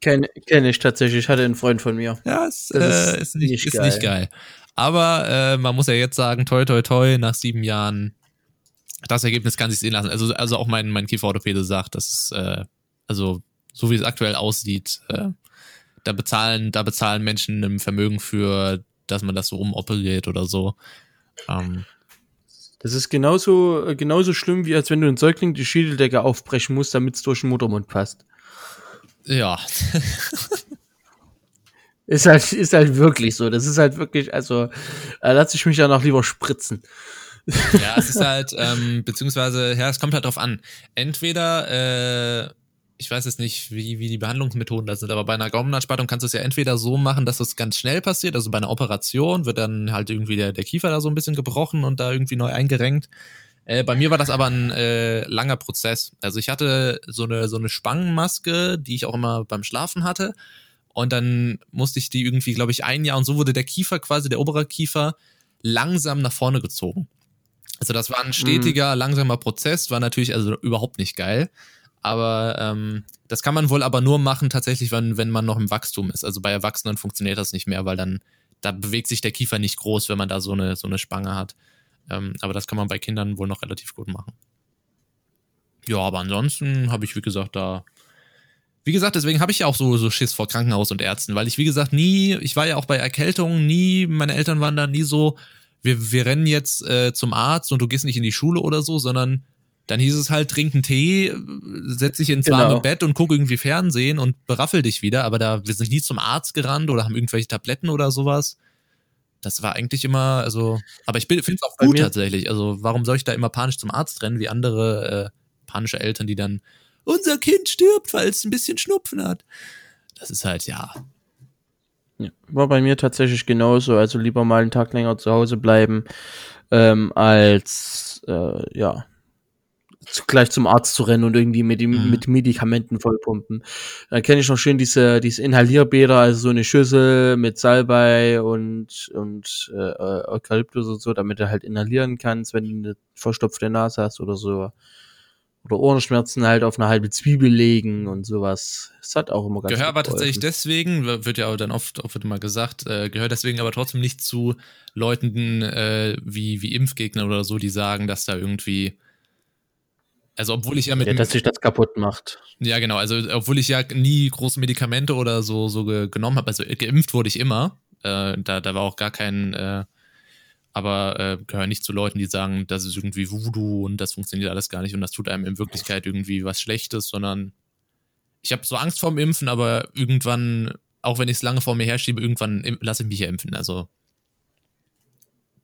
Speaker 2: Kenne kenn ich tatsächlich. Ich hatte einen Freund von mir.
Speaker 1: Ja, es, äh, ist, nicht, nicht, ist nicht geil. Aber äh, man muss ja jetzt sagen, toi, toi, toi, nach sieben Jahren, das Ergebnis kann sich sehen lassen. Also, also auch mein, mein Kieferorthopäde sagt, dass es, äh, also so wie es aktuell aussieht, äh, da bezahlen, da bezahlen Menschen ein Vermögen für dass man das so umoperiert oder so. Ähm,
Speaker 2: das ist genauso, genauso schlimm, wie als wenn du einen Säugling die Schädeldecke aufbrechen musst, damit es durch den Muttermund passt.
Speaker 1: Ja.
Speaker 2: ist halt, ist halt wirklich so. Das ist halt wirklich, also, da lasse ich mich ja noch lieber spritzen.
Speaker 1: ja, es ist halt, ähm, beziehungsweise, ja, es kommt halt drauf an. Entweder äh, ich weiß jetzt nicht, wie, wie die Behandlungsmethoden da sind, aber bei einer Gaumenabspaltung kannst du es ja entweder so machen, dass es ganz schnell passiert, also bei einer Operation wird dann halt irgendwie der, der Kiefer da so ein bisschen gebrochen und da irgendwie neu eingerenkt. Äh, bei mir war das aber ein äh, langer Prozess. Also ich hatte so eine, so eine Spangenmaske, die ich auch immer beim Schlafen hatte. Und dann musste ich die irgendwie, glaube ich, ein Jahr und so wurde der Kiefer quasi, der obere Kiefer, langsam nach vorne gezogen. Also das war ein stetiger, mhm. langsamer Prozess, war natürlich also überhaupt nicht geil. Aber ähm, das kann man wohl aber nur machen tatsächlich, wenn, wenn man noch im Wachstum ist. Also bei Erwachsenen funktioniert das nicht mehr, weil dann da bewegt sich der Kiefer nicht groß, wenn man da so eine, so eine Spange hat. Ähm, aber das kann man bei Kindern wohl noch relativ gut machen. Ja, aber ansonsten habe ich, wie gesagt, da. Wie gesagt, deswegen habe ich ja auch so, so Schiss vor Krankenhaus und Ärzten, weil ich, wie gesagt, nie, ich war ja auch bei Erkältungen, nie, meine Eltern waren da nie so, wir, wir rennen jetzt äh, zum Arzt und du gehst nicht in die Schule oder so, sondern dann hieß es halt, trink einen Tee, setz dich ins genau. warme Bett und guck irgendwie Fernsehen und beraffel dich wieder. Aber da, wir sind nie zum Arzt gerannt oder haben irgendwelche Tabletten oder sowas. Das war eigentlich immer, also, aber ich finde es auch gut tatsächlich. Also, warum soll ich da immer panisch zum Arzt rennen, wie andere äh, panische Eltern, die dann, unser Kind stirbt, weil es ein bisschen Schnupfen hat. Das ist halt, ja.
Speaker 2: ja. War bei mir tatsächlich genauso. Also lieber mal einen Tag länger zu Hause bleiben, ähm, als, äh, ja, gleich zum Arzt zu rennen und irgendwie mit, mhm. mit Medikamenten vollpumpen. Dann kenne ich noch schön diese, diese Inhalierbäder, also so eine Schüssel mit Salbei und, und äh, Eukalyptus und so, damit du halt inhalieren kannst, wenn du eine verstopfte Nase hast oder so. Oder Ohrenschmerzen halt auf eine halbe Zwiebel legen und sowas. Das hat auch immer
Speaker 1: ganz Gehör aber tatsächlich deswegen, wird ja dann oft, oft wird immer gesagt, äh, gehört deswegen aber trotzdem nicht zu Leuten äh, wie, wie Impfgegner oder so, die sagen, dass da irgendwie also obwohl ich ja mit.
Speaker 2: Ja, dass sich das kaputt macht.
Speaker 1: Ja, genau. Also obwohl ich ja nie große Medikamente oder so, so ge genommen habe. Also geimpft wurde ich immer. Äh, da, da war auch gar kein. Äh, aber äh, gehöre nicht zu Leuten, die sagen, das ist irgendwie Voodoo und das funktioniert alles gar nicht und das tut einem in Wirklichkeit irgendwie was Schlechtes, sondern ich habe so Angst vorm Impfen, aber irgendwann, auch wenn ich es lange vor mir herschiebe, irgendwann lasse ich mich ja impfen. Also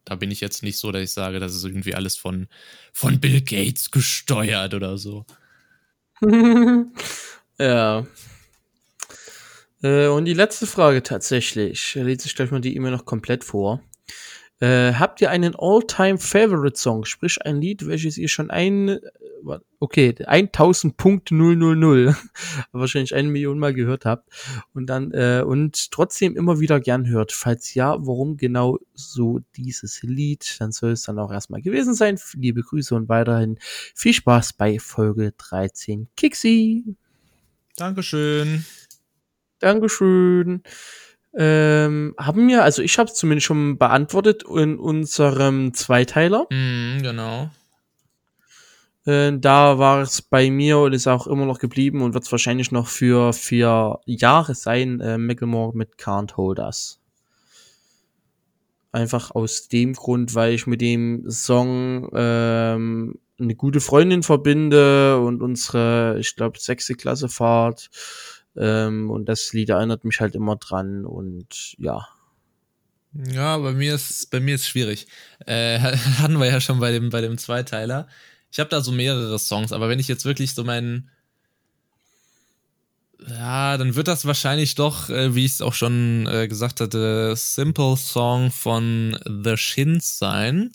Speaker 1: da bin ich jetzt nicht so, dass ich sage, das ist irgendwie alles von, von Bill Gates gesteuert oder so.
Speaker 2: ja. Äh, und die letzte Frage tatsächlich, lese ich gleich mal die E-Mail noch komplett vor. Äh, habt ihr einen All-Time-Favorite-Song, sprich ein Lied, welches ihr schon ein, äh, okay, 1000.000 wahrscheinlich eine Million Mal gehört habt und dann äh, und trotzdem immer wieder gern hört? Falls ja, warum genau so dieses Lied? Dann soll es dann auch erstmal gewesen sein. Liebe Grüße und weiterhin viel Spaß bei Folge 13. Kixi!
Speaker 1: Dankeschön.
Speaker 2: Dankeschön. Ähm, haben wir, also ich habe es zumindest schon beantwortet in unserem Zweiteiler.
Speaker 1: Mm, genau.
Speaker 2: Äh, da war es bei mir und ist auch immer noch geblieben und wird es wahrscheinlich noch für vier Jahre sein, äh, Macklemore mit Can't Hold Us. Einfach aus dem Grund, weil ich mit dem Song ähm, eine gute Freundin verbinde und unsere, ich glaube, sechste Klasse Fahrt ähm, und das Lied erinnert mich halt immer dran und ja.
Speaker 1: Ja, bei mir ist bei mir ist schwierig. Äh, hatten wir ja schon bei dem bei dem Zweiteiler. Ich habe da so mehrere Songs, aber wenn ich jetzt wirklich so meinen ja, dann wird das wahrscheinlich doch, äh, wie ich es auch schon äh, gesagt hatte, Simple Song von The Shins sein.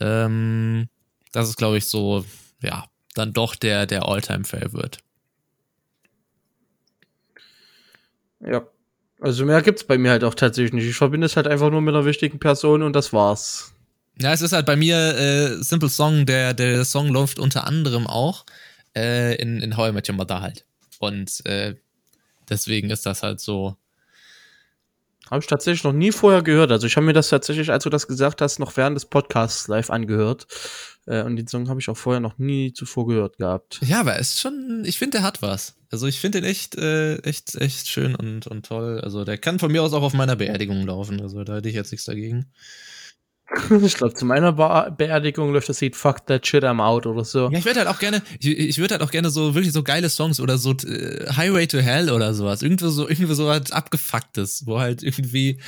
Speaker 1: Ähm, das ist, glaube ich, so, ja, dann doch der, der All-Time-Favorite.
Speaker 2: Ja. Also mehr gibt's bei mir halt auch tatsächlich nicht. Ich verbinde es halt einfach nur mit einer wichtigen Person und das war's.
Speaker 1: Ja, es ist halt bei mir äh, Simple Song, der, der Song läuft unter anderem auch äh, in, in How I Met Your Mother halt. Und äh, deswegen ist das halt so.
Speaker 2: Habe ich tatsächlich noch nie vorher gehört. Also ich habe mir das tatsächlich, als du das gesagt hast, noch während des Podcasts live angehört. Äh, und den Song habe ich auch vorher noch nie zuvor gehört gehabt.
Speaker 1: Ja, aber es ist schon, ich finde, der hat was. Also ich finde den echt, äh, echt, echt schön und, und toll. Also der kann von mir aus auch auf meiner Beerdigung laufen. Also da hätte ich jetzt nichts dagegen.
Speaker 2: Ich glaube, zu meiner Be Beerdigung läuft das Lied Fuck That Shit I'm Out oder so.
Speaker 1: Ja, ich würde halt auch gerne, ich, ich würde halt auch gerne so wirklich so geile Songs oder so äh, Highway to Hell oder sowas. Irgendwie so, irgendwie so was abgefucktes, wo halt irgendwie,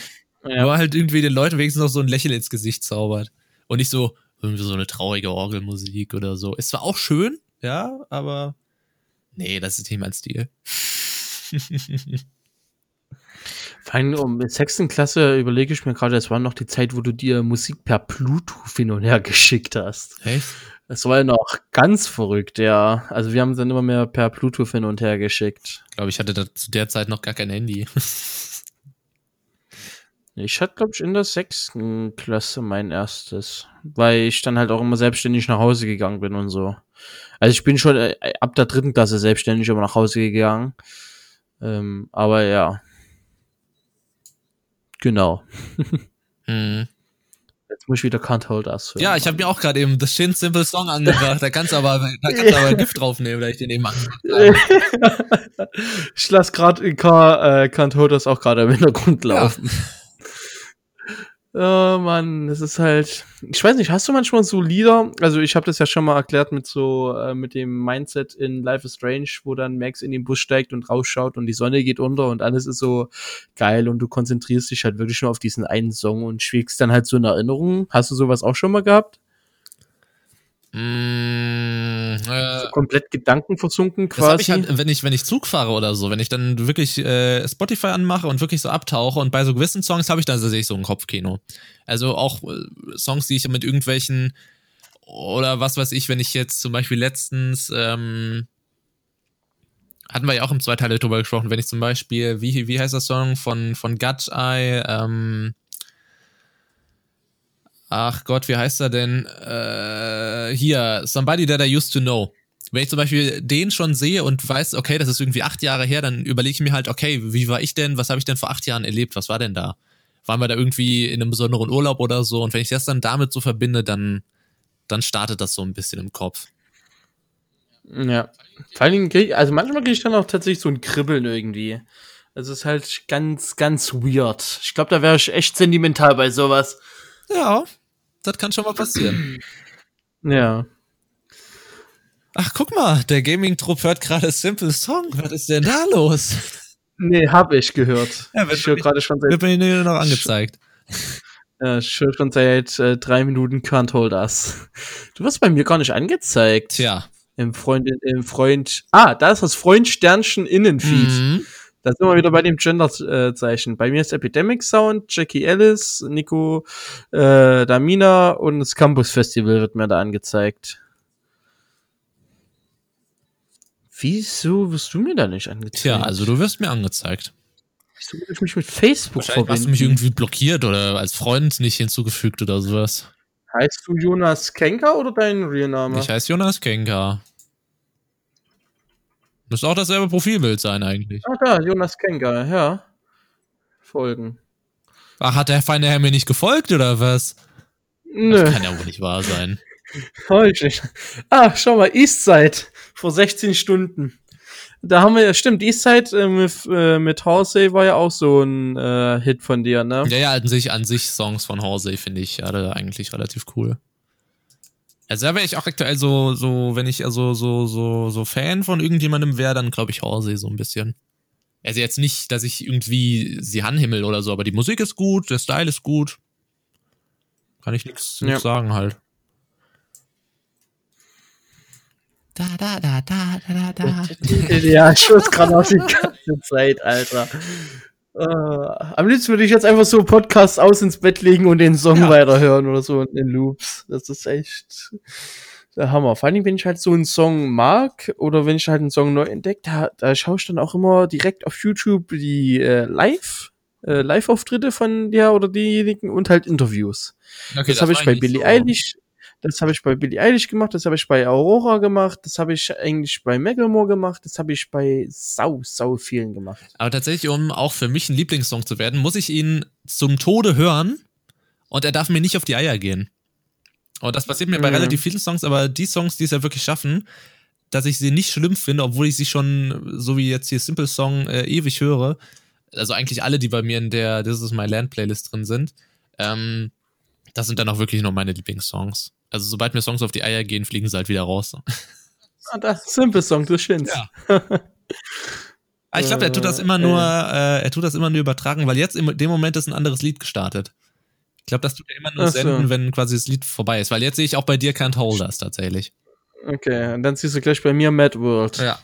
Speaker 1: ja. wo halt irgendwie den Leuten wenigstens noch so ein Lächeln ins Gesicht zaubert. Und nicht so, irgendwie so eine traurige Orgelmusik oder so. Ist zwar auch schön, ja, aber nee, das ist nicht mein Stil.
Speaker 2: Vor allem um in sechsten Klasse überlege ich mir gerade, es war noch die Zeit, wo du dir Musik per Bluetooth hin und her geschickt hast.
Speaker 1: Echt?
Speaker 2: Das war ja noch ganz verrückt, ja. Also wir haben es dann immer mehr per Bluetooth hin und her geschickt.
Speaker 1: Ich glaube, ich hatte da zu der Zeit noch gar kein Handy.
Speaker 2: ich hatte, glaube ich, in der sechsten Klasse mein erstes. Weil ich dann halt auch immer selbstständig nach Hause gegangen bin und so. Also ich bin schon äh, ab der dritten Klasse selbstständig immer nach Hause gegangen. Ähm, aber ja, Genau.
Speaker 1: mhm.
Speaker 2: Jetzt muss ich wieder Can't Hold Us
Speaker 1: hören. Ja, ich habe mir auch gerade eben The Shin Simple Song angebracht. Da kannst du aber, da kannst du aber Gift draufnehmen, da ich den eben
Speaker 2: angebracht Ich lasse gerade äh, Can't Hold Us auch gerade im Hintergrund laufen. Ja. Oh Mann, das ist halt. Ich weiß nicht, hast du manchmal so Lieder? Also ich habe das ja schon mal erklärt mit so äh, mit dem Mindset in Life is Strange, wo dann Max in den Bus steigt und rausschaut und die Sonne geht unter und alles ist so geil und du konzentrierst dich halt wirklich nur auf diesen einen Song und schwelgst dann halt so in Erinnerung. Hast du sowas auch schon mal gehabt?
Speaker 1: Mm, äh,
Speaker 2: so komplett gedankenversunken quasi. Das habe
Speaker 1: ich halt, wenn ich, wenn ich Zug fahre oder so, wenn ich dann wirklich äh, Spotify anmache und wirklich so abtauche und bei so gewissen Songs habe ich dann sehe ich so ein Kopfkino. Also auch äh, Songs, die ich mit irgendwelchen oder was weiß ich, wenn ich jetzt zum Beispiel letztens ähm, hatten wir ja auch im zweiten Teil drüber gesprochen, wenn ich zum Beispiel, wie, wie heißt der Song von, von Gut Eye, ähm, ach Gott, wie heißt er denn? Äh, hier, Somebody That I Used to Know. Wenn ich zum Beispiel den schon sehe und weiß, okay, das ist irgendwie acht Jahre her, dann überlege ich mir halt, okay, wie war ich denn, was habe ich denn vor acht Jahren erlebt, was war denn da? Waren wir da irgendwie in einem besonderen Urlaub oder so? Und wenn ich das dann damit so verbinde, dann, dann startet das so ein bisschen im Kopf.
Speaker 2: Ja. Vor allen Dingen, also manchmal kriege ich dann auch tatsächlich so ein Kribbeln irgendwie. Also es ist halt ganz, ganz weird. Ich glaube, da wäre ich echt sentimental bei sowas.
Speaker 1: Ja, das kann schon mal passieren.
Speaker 2: Ja.
Speaker 1: Ach, guck mal, der Gaming-Trupp hört gerade Simple Song. Was ist denn da los?
Speaker 2: Nee, habe ich gehört.
Speaker 1: Ja, wird ich höre gerade schon seit. Wird mir nur noch angezeigt.
Speaker 2: Ja, ich höre schon seit äh, drei Minuten Can't Hold Us. Du wirst bei mir gar nicht angezeigt.
Speaker 1: Tja.
Speaker 2: Im Freund, im Freund. Ah, da ist das Freund Sternchen Innenfeed. Mhm. Da sind wir wieder bei dem Gender-Zeichen. Bei mir ist Epidemic Sound, Jackie Ellis, Nico äh, Damina und das Campus Festival wird mir da angezeigt. Wieso wirst du mir da nicht angezeigt?
Speaker 1: Tja, also du wirst mir angezeigt.
Speaker 2: Wieso will ich mich mit Facebook
Speaker 1: Wahrscheinlich hast du mich irgendwie blockiert oder als Freund nicht hinzugefügt oder sowas.
Speaker 2: Heißt du Jonas Kenker oder dein Real-Name?
Speaker 1: Ich heiße Jonas Kenker. Müsste auch dasselbe Profilbild sein eigentlich.
Speaker 2: Ach da, Jonas Kenker, ja. Folgen.
Speaker 1: Ach, hat der feine Herr mir nicht gefolgt oder was?
Speaker 2: Nö.
Speaker 1: Das kann ja wohl nicht wahr sein.
Speaker 2: Heute. Ah, schau mal, Eastside. Vor 16 Stunden. Da haben wir ja, stimmt, Eastside äh, mit, äh, mit Horsey war ja auch so ein äh, Hit von dir, ne?
Speaker 1: Ja, ja, an sich, an sich Songs von Horsey finde ich ja eigentlich relativ cool. Also da wäre ich auch aktuell so, so, wenn ich also so, so, so Fan von irgendjemandem wäre, dann glaube ich Horsey so ein bisschen. Also jetzt nicht, dass ich irgendwie sie anhimmel oder so, aber die Musik ist gut, der Style ist gut. Kann ich nichts
Speaker 2: Ja.
Speaker 1: sagen halt. Da, da, da, da, da, da, da.
Speaker 2: ja, ich schwör's gerade auf die ganze Zeit, Alter. Äh, am liebsten würde ich jetzt einfach so Podcast aus ins Bett legen und den Song
Speaker 1: Ja.
Speaker 2: weiterhören oder so in Loops. Das ist echt der Hammer. Vor allem, wenn ich halt so einen Song mag oder wenn ich halt einen Song neu entdeckt, da, da schaue ich dann auch immer direkt auf YouTube die äh, Live, äh, Live-Auftritte von der oder diejenigen und halt Interviews.
Speaker 1: Okay,
Speaker 2: das habe ich bei Billie
Speaker 1: so.
Speaker 2: Eilish, das habe ich bei Billie Eilish gemacht, das habe ich bei Aurora gemacht, das habe ich eigentlich bei Macklemore gemacht, das habe ich bei sau, sau vielen gemacht.
Speaker 1: Aber tatsächlich, um auch für mich ein Lieblingssong zu werden, muss ich ihn zum Tode hören und er darf mir nicht auf die Eier gehen. Und das passiert mir bei
Speaker 2: Mhm.
Speaker 1: relativ vielen Songs, aber die Songs, die es ja wirklich schaffen, dass ich sie nicht schlimm finde, obwohl ich sie schon, so wie jetzt hier Simple Song, äh, ewig höre. Also eigentlich alle, die bei mir in der This is My Land Playlist drin sind. Ähm, das sind dann auch wirklich nur meine Lieblingssongs. Also sobald mir Songs auf die Eier gehen, fliegen sie halt wieder raus.
Speaker 2: Ah, das Simple Song, du schönst.
Speaker 1: Ja. Ah, ich glaube, er tut das immer
Speaker 2: Äh,
Speaker 1: nur, äh, er tut das immer nur übertragen, weil jetzt in dem Moment ist ein anderes Lied gestartet. Ich glaube, das tut er immer nur
Speaker 2: Ach so.
Speaker 1: senden, wenn quasi das Lied vorbei ist, weil jetzt sehe ich auch bei dir Can't Hold Us tatsächlich.
Speaker 2: Okay, und dann siehst du gleich bei mir Mad World.
Speaker 1: Ja.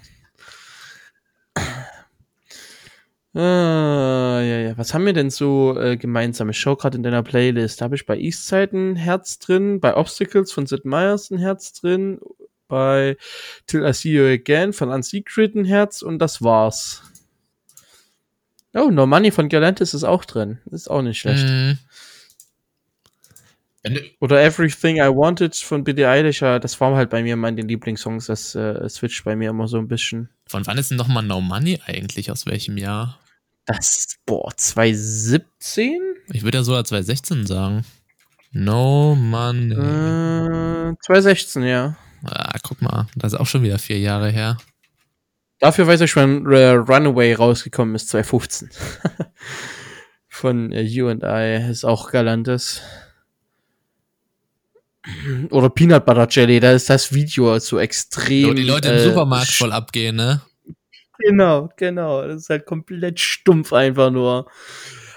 Speaker 2: Ah, ja, ja. Was haben wir denn so äh, gemeinsam? Ich schau gerade in deiner Playlist. Da habe ich bei Eastside ein Herz drin, bei Obstacles von Sid Meier's ein Herz drin, bei Till I See You Again von Unsecret ein Herz und das war's. Oh, No Money von Galantis ist auch drin. Ist auch nicht schlecht.
Speaker 1: Mhm.
Speaker 2: Oder Everything I Wanted von Billie Eilish, das war halt bei mir mein den Lieblingssongs. Das äh, switcht bei mir immer so ein bisschen.
Speaker 1: von wann ist denn nochmal No Money eigentlich? Aus welchem Jahr?
Speaker 2: Das, boah, 2017?
Speaker 1: Ich würde ja sogar 2016 sagen. No Money.
Speaker 2: Äh, 2016, ja.
Speaker 1: Ah, guck mal, das ist auch schon wieder vier Jahre her.
Speaker 2: Dafür weiß ich, wann äh, Runaway rausgekommen ist, 2015. Von äh, You and I ist auch galantes. Oder Peanut Butter Jelly, da ist das Video so extrem.
Speaker 1: Wo die Leute im
Speaker 2: äh,
Speaker 1: Supermarkt voll abgehen, ne?
Speaker 2: Genau, genau. Das ist halt komplett stumpf einfach nur.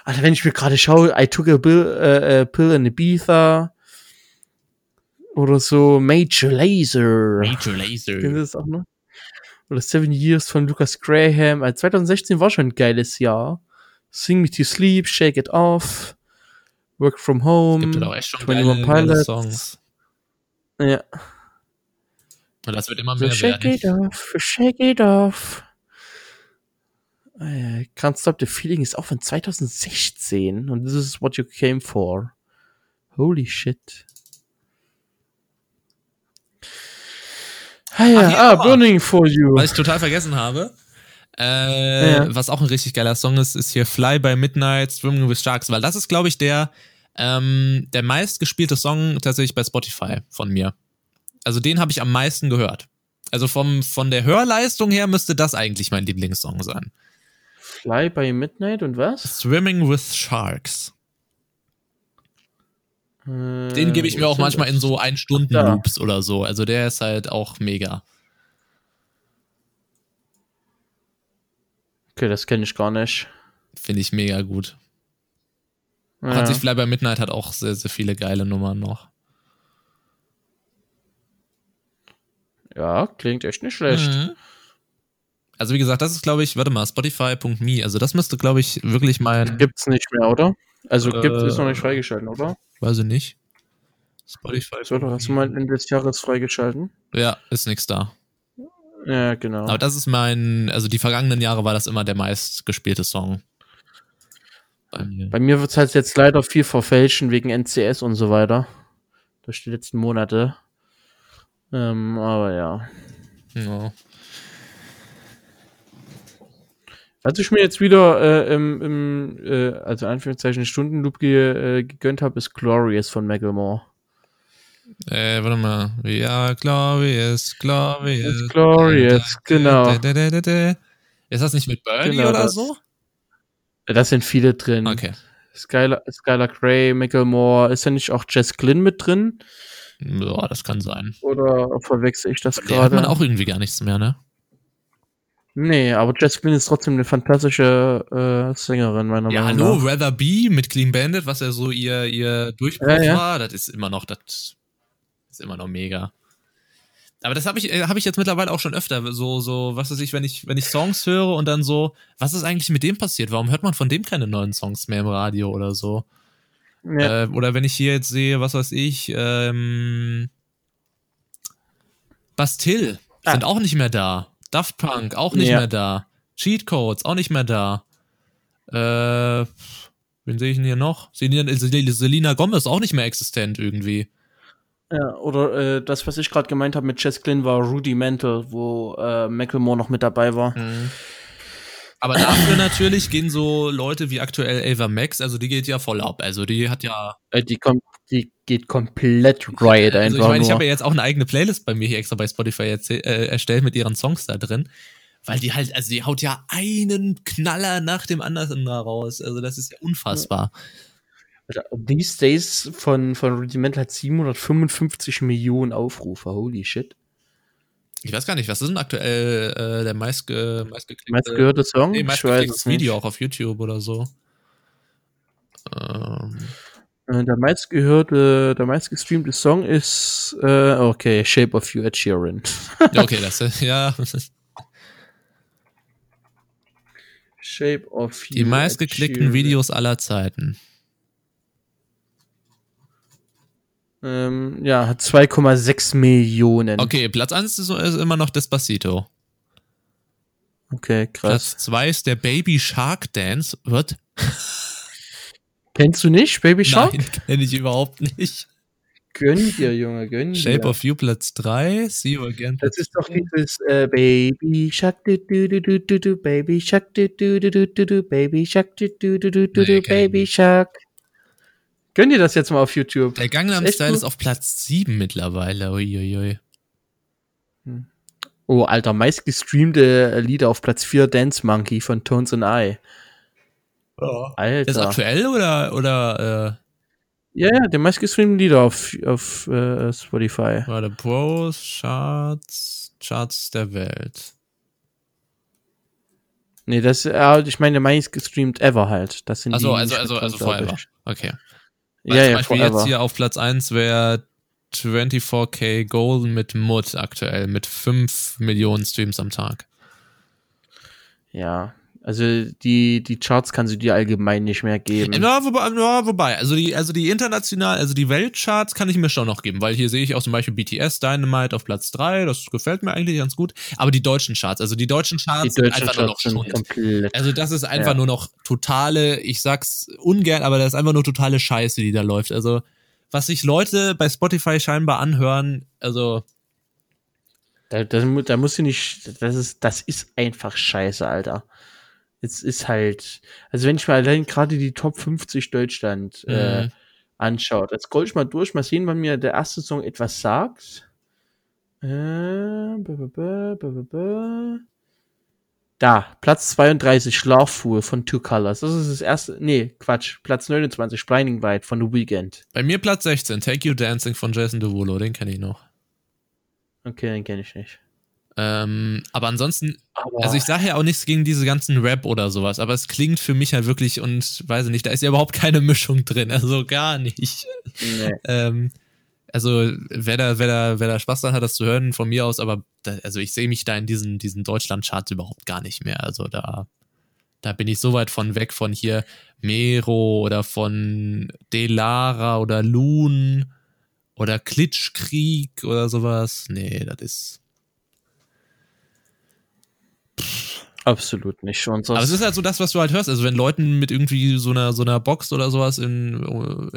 Speaker 2: Also wenn ich mir gerade schaue, I took a pill, äh, äh, pill in Ibiza. Oder so Major Laser.
Speaker 1: Major Laser.
Speaker 2: Kennst du das auch noch? Oder Seven Years von Lucas Graham. Also 2016 war schon ein geiles Jahr. Sing Me to Sleep, Shake It Off, Work From Home.
Speaker 1: Gibt halt auch echt schon
Speaker 2: 21
Speaker 1: geile,
Speaker 2: Pilots.
Speaker 1: Songs.
Speaker 2: Ja.
Speaker 1: Und das wird immer
Speaker 2: So
Speaker 1: mehr
Speaker 2: shake
Speaker 1: werden.
Speaker 2: it off, shake it off. Äh, Can't Stop the Feeling ist auch von 2016 und this is what you came for. Holy shit. Ah ja,
Speaker 1: Ach,
Speaker 2: ah. Burning for You.
Speaker 1: Was ich total vergessen habe, äh,
Speaker 2: Ja.
Speaker 1: was auch ein richtig geiler Song ist, ist hier Fly by Midnight, Swimming with Sharks, weil das ist, glaube ich, der, ähm, der meistgespielte Song tatsächlich bei Spotify von mir. Also den habe ich am meisten gehört. Also vom, von der Hörleistung her müsste das eigentlich mein Lieblingssong sein.
Speaker 2: Fly by Midnight und was?
Speaker 1: Swimming with Sharks. Den
Speaker 2: Den
Speaker 1: gebe ich mir auch manchmal in so Ein-Stunden-Loops oder so. Also der ist halt auch mega.
Speaker 2: Okay, das kenne ich gar nicht.
Speaker 1: Finde ich mega gut.
Speaker 2: Ja.
Speaker 1: Hat sich Fly by Midnight hat auch sehr, sehr viele geile Nummern noch.
Speaker 2: ja, klingt echt nicht schlecht.
Speaker 1: Mhm. Also wie gesagt, das ist, glaube ich, warte mal, Spotify.me. Also das müsste, glaube ich, wirklich mein.
Speaker 2: Gibt's nicht mehr, oder? Also
Speaker 1: Äh,
Speaker 2: gibt ist noch nicht freigeschalten, oder?
Speaker 1: Weiß ich nicht. Spotify.
Speaker 2: So, du hast du mal Ende des Jahres freigeschalten?
Speaker 1: Ja, ist nix da.
Speaker 2: Ja, genau.
Speaker 1: Aber das ist mein, also die vergangenen Jahre war das immer der meistgespielte Song. Bei mir.
Speaker 2: Bei mir wird's halt jetzt leider viel verfälschen wegen NCS und so weiter. Durch die letzten Monate. Ähm, aber ja.
Speaker 1: Ja.
Speaker 2: Was ich mir jetzt wieder äh, im, im äh, also Anführungszeichen Stundenloop ge, äh, gegönnt habe, ist Glorious von Macklemore.
Speaker 1: Äh, warte mal. Ja, Glorious, Glorious.
Speaker 2: It's glorious, genau.
Speaker 1: Ist das nicht mit Bernie
Speaker 2: Genau
Speaker 1: oder
Speaker 2: das.
Speaker 1: so?
Speaker 2: Da sind viele drin.
Speaker 1: Okay.
Speaker 2: Skylar, Skylar Grey, Macklemore, ist ja nicht auch Jess Glynn mit drin?
Speaker 1: Ja, das kann sein.
Speaker 2: Oder verwechsel ich das
Speaker 1: Von der hört man
Speaker 2: gerade?
Speaker 1: auch irgendwie gar nichts mehr, ne?
Speaker 2: Nee, aber Jess Glynn ist trotzdem eine fantastische äh, Sängerin, meiner
Speaker 1: Ja,
Speaker 2: Meinung
Speaker 1: hallo,
Speaker 2: nach.
Speaker 1: Rather Be mit Clean Bandit, was ja so ihr, ihr Durchbruch
Speaker 2: Ja, ja.
Speaker 1: war, das ist immer noch, das ist immer noch mega. Aber das habe ich, äh, hab ich jetzt mittlerweile auch schon öfter, so, so, was weiß ich, wenn ich, wenn ich Songs höre und dann so, was ist eigentlich mit dem passiert? Warum hört man von dem keine neuen Songs mehr im Radio oder so?
Speaker 2: Ja,
Speaker 1: Äh, oder wenn ich hier jetzt sehe, was weiß ich, ähm, Bastille
Speaker 2: Ah.
Speaker 1: sind auch nicht mehr da. Daft Punk auch nicht
Speaker 2: Ja.
Speaker 1: mehr da. Cheat Codes auch nicht mehr da. Äh, wen sehe ich denn hier noch? Selina, Sel- Selina Gomez auch nicht mehr existent irgendwie.
Speaker 2: Ja, oder äh, das, was ich gerade gemeint habe mit Jess Glynn, war Rudimental, wo äh, Macklemore noch mit dabei war.
Speaker 1: Aber dafür natürlich gehen so Leute wie aktuell Ava Max, also die geht ja voll ab. Also die hat ja.
Speaker 2: Äh, die, kommt, die geht komplett riot
Speaker 1: Also
Speaker 2: einfach
Speaker 1: ich meine, ich habe ja jetzt auch eine eigene Playlist bei mir hier extra bei Spotify erzähl- äh, erstellt mit ihren Songs da drin. Weil die halt, also die haut ja einen Knaller nach dem anderen da raus. Also das ist ja unfassbar.
Speaker 2: Alter, These Days von, von Rudimental hat 755 Millionen Aufrufe. Holy shit.
Speaker 1: Ich weiß gar nicht, was ist denn aktuell äh, der meistge meistgeklickte,
Speaker 2: Meistgehörte Song?
Speaker 1: nee,
Speaker 2: ich weiß
Speaker 1: meistgeklicktes
Speaker 2: es nicht.
Speaker 1: Video auch auf YouTube oder so? Ähm,
Speaker 2: Äh, Der meistgehörte, der meistgestreamte Song ist, äh, okay, Shape of You Ed Sheeran.
Speaker 1: ja, okay, das ist, ja.
Speaker 2: Shape of You
Speaker 1: Die meistgeklickten. Videos aller Zeiten.
Speaker 2: Ähm, ja, hat 2,6 Millionen.
Speaker 1: Okay, Platz 1 ist, ist immer noch Despacito.
Speaker 2: Okay, krass.
Speaker 1: Platz 2 ist der Baby Shark Dance. What?
Speaker 2: Kennst du nicht, Baby Shark?
Speaker 1: Nein, kenne ich überhaupt nicht.
Speaker 2: Gönn dir, Junge, gönn dir.
Speaker 1: Shape of You Platz 3, See You Again.
Speaker 2: Das ist doch dieses äh, Baby Shark du du du du du du Baby Shark du du du du du du Baby Shark du du du du du Baby. Shark. Gönn dir das jetzt mal auf YouTube.
Speaker 1: Der Gangnam Style
Speaker 2: gut.
Speaker 1: ist auf Platz 7 mittlerweile. Uiuiui.
Speaker 2: Oh, Alter, meistgestreamte Lieder auf Platz 4 Dance Monkey von Tones and I. Alter.
Speaker 1: Ist aktuell oder, oder
Speaker 2: Ja, ja, der meistgestreamten Lieder auf, auf äh, Spotify.
Speaker 1: äh, warte, Pros, Charts, Charts der Welt.
Speaker 2: Nee, das äh, ich meine meistgestreamt ever halt. Das sind
Speaker 1: Achso,
Speaker 2: die
Speaker 1: also, also, also
Speaker 2: glaub
Speaker 1: forever.
Speaker 2: ich.
Speaker 1: Okay. Weil
Speaker 2: Ja,
Speaker 1: zum
Speaker 2: ja,
Speaker 1: Beispiel
Speaker 2: forever.
Speaker 1: jetzt hier auf Platz 1 wäre 24K Golden mit Mut aktuell mit 5 Millionen Streams am Tag.
Speaker 2: Ja, also die, die Charts kann sie dir allgemein nicht mehr geben.
Speaker 1: Ja, wobei, ja, wobei, also die, also die international, also die Weltcharts kann ich mir schon noch geben, weil hier sehe ich auch zum Beispiel BTS Dynamite auf Platz 3, das gefällt mir eigentlich ganz gut. Aber die deutschen Charts, also die deutschen Charts
Speaker 2: Die
Speaker 1: sind
Speaker 2: deutschen
Speaker 1: einfach nur noch
Speaker 2: Charts sind
Speaker 1: Schund.
Speaker 2: komplett.
Speaker 1: Also das ist einfach
Speaker 2: Ja.
Speaker 1: nur noch totale, ich sag's ungern, aber das ist einfach nur totale Scheiße, die da läuft. Also was sich Leute bei Spotify scheinbar anhören, also
Speaker 2: Da, da, da musst du nicht, das ist, das ist einfach scheiße, Alter. Es ist halt, also wenn ich mir allein gerade die Top 50 Deutschland äh,
Speaker 1: Mhm.
Speaker 2: anschaue, jetzt scroll ich mal durch, mal sehen, wann mir der erste Song etwas sagt. Äh. Da, Platz 32, Schlaffuhr von Two Colors. Das ist das erste, nee, Quatsch, Platz 29, Blinding Light von The Weeknd.
Speaker 1: bei mir Platz 16, Take You Dancing von Jason Derulo, den kenne ich noch.
Speaker 2: Okay, den kenne ich nicht.
Speaker 1: Ähm, aber ansonsten, also ich sage ja auch nichts gegen diese ganzen Rap oder sowas, aber es klingt für mich halt wirklich und weiß ich nicht, da ist ja überhaupt keine Mischung drin, also gar nicht.
Speaker 2: nee.
Speaker 1: Ähm, also wer da, wer da, wer da Spaß dran hat, das zu hören, von mir aus, aber da, also ich sehe mich da in diesen, diesen Deutschland-Charts überhaupt gar nicht mehr. Also da, da bin ich so weit von weg von hier Mero oder von Delara oder Loon oder Klitschkrieg oder sowas. Nee, das ist.
Speaker 2: Absolut nicht. Und
Speaker 1: Aber es ist halt so das, was du halt hörst. Also wenn Leuten mit irgendwie so einer so einer Box oder sowas in,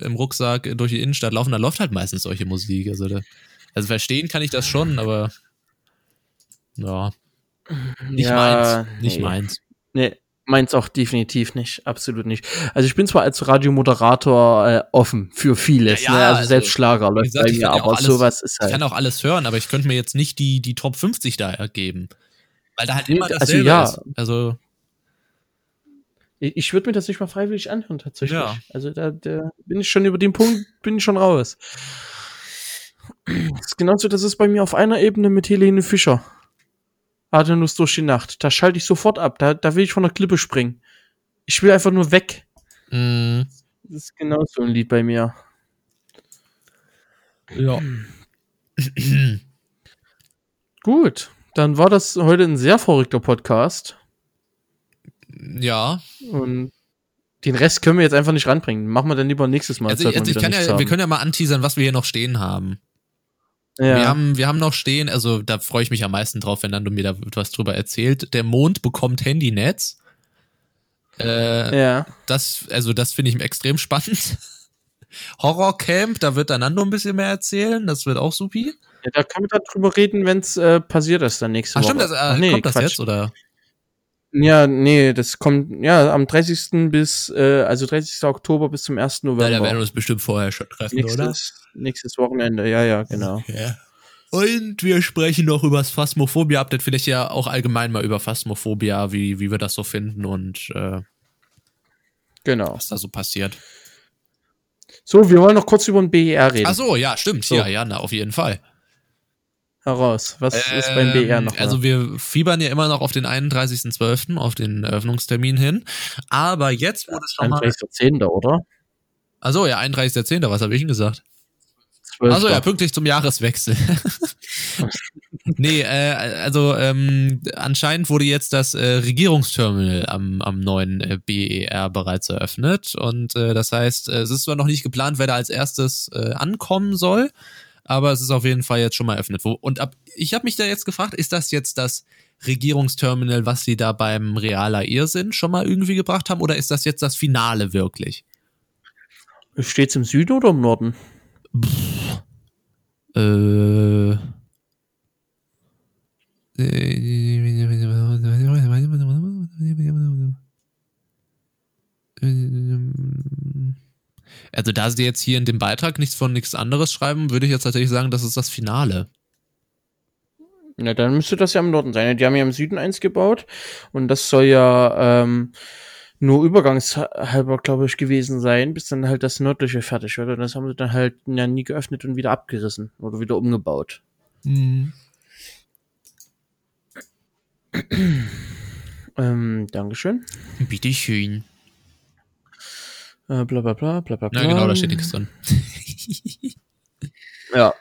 Speaker 1: im Rucksack durch die Innenstadt laufen, dann läuft halt meistens solche Musik. Also, da, also verstehen kann ich das schon, aber ja. Nicht
Speaker 2: Ja,
Speaker 1: meins. Nicht
Speaker 2: nee.
Speaker 1: meins.
Speaker 2: Nee, meins auch definitiv nicht. Absolut nicht. Also ich bin zwar als Radiomoderator äh, offen für vieles.
Speaker 1: Ja,
Speaker 2: ne?
Speaker 1: ja,
Speaker 2: also,
Speaker 1: also,
Speaker 2: selbst Schlager läuft
Speaker 1: gesagt,
Speaker 2: bei
Speaker 1: ich
Speaker 2: mir, aber
Speaker 1: alles-
Speaker 2: sowas ist
Speaker 1: Ich
Speaker 2: halt.
Speaker 1: kann auch alles hören, aber ich könnte mir jetzt nicht die, die Top 50 da ergeben. Weil da halt immer
Speaker 2: also
Speaker 1: dasselbe
Speaker 2: ja.
Speaker 1: ist. Also,
Speaker 2: Ich, ich würde mir das nicht mal freiwillig anhören, tatsächlich.
Speaker 1: Ja.
Speaker 2: Also da, da bin ich schon über den Punkt, bin ich schon raus. Das ist genauso, das ist bei mir auf einer Ebene mit Helene Fischer. Atemlos durch die Nacht. Da schalte ich sofort ab. Da, da will ich von der Klippe springen. Ich will einfach nur weg.
Speaker 1: mh,
Speaker 2: Das ist genau so ein Lied bei mir.
Speaker 1: ja.
Speaker 2: Gut, dann war das heute ein sehr verrückter Podcast.
Speaker 1: ja.
Speaker 2: Und den Rest können wir jetzt einfach nicht ranbringen. Machen wir dann lieber nächstes Mal.
Speaker 1: Also, also ich kann ja, wir können ja mal anteasern, was wir hier noch stehen haben.
Speaker 2: ja.
Speaker 1: Wir haben, wir haben noch stehen, also da freue ich mich am meisten drauf, wenn Nando mir da was drüber erzählt. Der Mond bekommt Handynetz. Äh,
Speaker 2: ja.
Speaker 1: das, also das finde ich extrem spannend. Horrorcamp, da wird dann Nando ein bisschen mehr erzählen, das wird auch supi.
Speaker 2: Ja, da können wir darüber reden, wenn es äh, passiert ist dann nächste
Speaker 1: Ach
Speaker 2: Woche.
Speaker 1: stimmt, das, äh,
Speaker 2: Ach, nee,
Speaker 1: kommt das
Speaker 2: Quatsch.
Speaker 1: jetzt oder?
Speaker 2: Ja, nee, das kommt ja am 30. bis äh, also 30. Oktober bis zum 1.
Speaker 1: Ja,
Speaker 2: November.
Speaker 1: da werden wir uns bestimmt vorher schon treffen, oder?
Speaker 2: nächstes, nächstes Wochenende. Ja, ja, genau.
Speaker 1: Ja. Und wir sprechen noch über das Phasmophobia-Update, vielleicht ja auch allgemein mal über Phasmophobia, wie, wie wir das so finden und äh,
Speaker 2: Genau.
Speaker 1: was da so passiert.
Speaker 2: So, wir wollen noch kurz über den BER reden.
Speaker 1: Ach so, ja, stimmt.
Speaker 2: So.
Speaker 1: Ja, ja, na, auf jeden Fall.
Speaker 2: Heraus. Was ist beim BER noch?
Speaker 1: Also wir fiebern ja immer noch auf den 31.12., auf den Eröffnungstermin hin. Aber jetzt wurde es schon mal...
Speaker 2: 31.10. oder?
Speaker 1: Achso, ja, 31.10., was habe ich denn gesagt?
Speaker 2: 12.
Speaker 1: Also ja, pünktlich zum Jahreswechsel. nee, äh, also ähm, anscheinend wurde jetzt das äh, Regierungsterminal am, am neuen äh, BER bereits eröffnet. Und äh, das heißt, äh, es ist zwar noch nicht geplant, wer da als erstes äh, ankommen soll, aber es ist auf jeden Fall jetzt schon mal eröffnet. Und ab, ich habe mich da jetzt gefragt, ist das jetzt das Regierungsterminal, was sie da beim Realer Irrsinn schon mal irgendwie gebracht haben, oder ist das jetzt das Finale wirklich?
Speaker 2: Steht's im Süden oder im Norden?
Speaker 1: Äh. Also da sie jetzt hier in dem Beitrag nichts von nichts anderes schreiben, würde ich jetzt tatsächlich sagen, das ist das Finale.
Speaker 2: Na, dann müsste das ja im Norden sein. Die haben ja im Süden eins gebaut und das soll ja ähm, nur übergangshalber, glaube ich, gewesen sein, bis dann halt das nördliche fertig wird. Und das haben sie dann halt ja nie geöffnet und wieder abgerissen oder wieder umgebaut. Ähm, Dankeschön.
Speaker 1: Bitteschön.
Speaker 2: Äh, bla bla bla bla bla.
Speaker 1: Na genau, da steht nichts drin.
Speaker 2: Ja.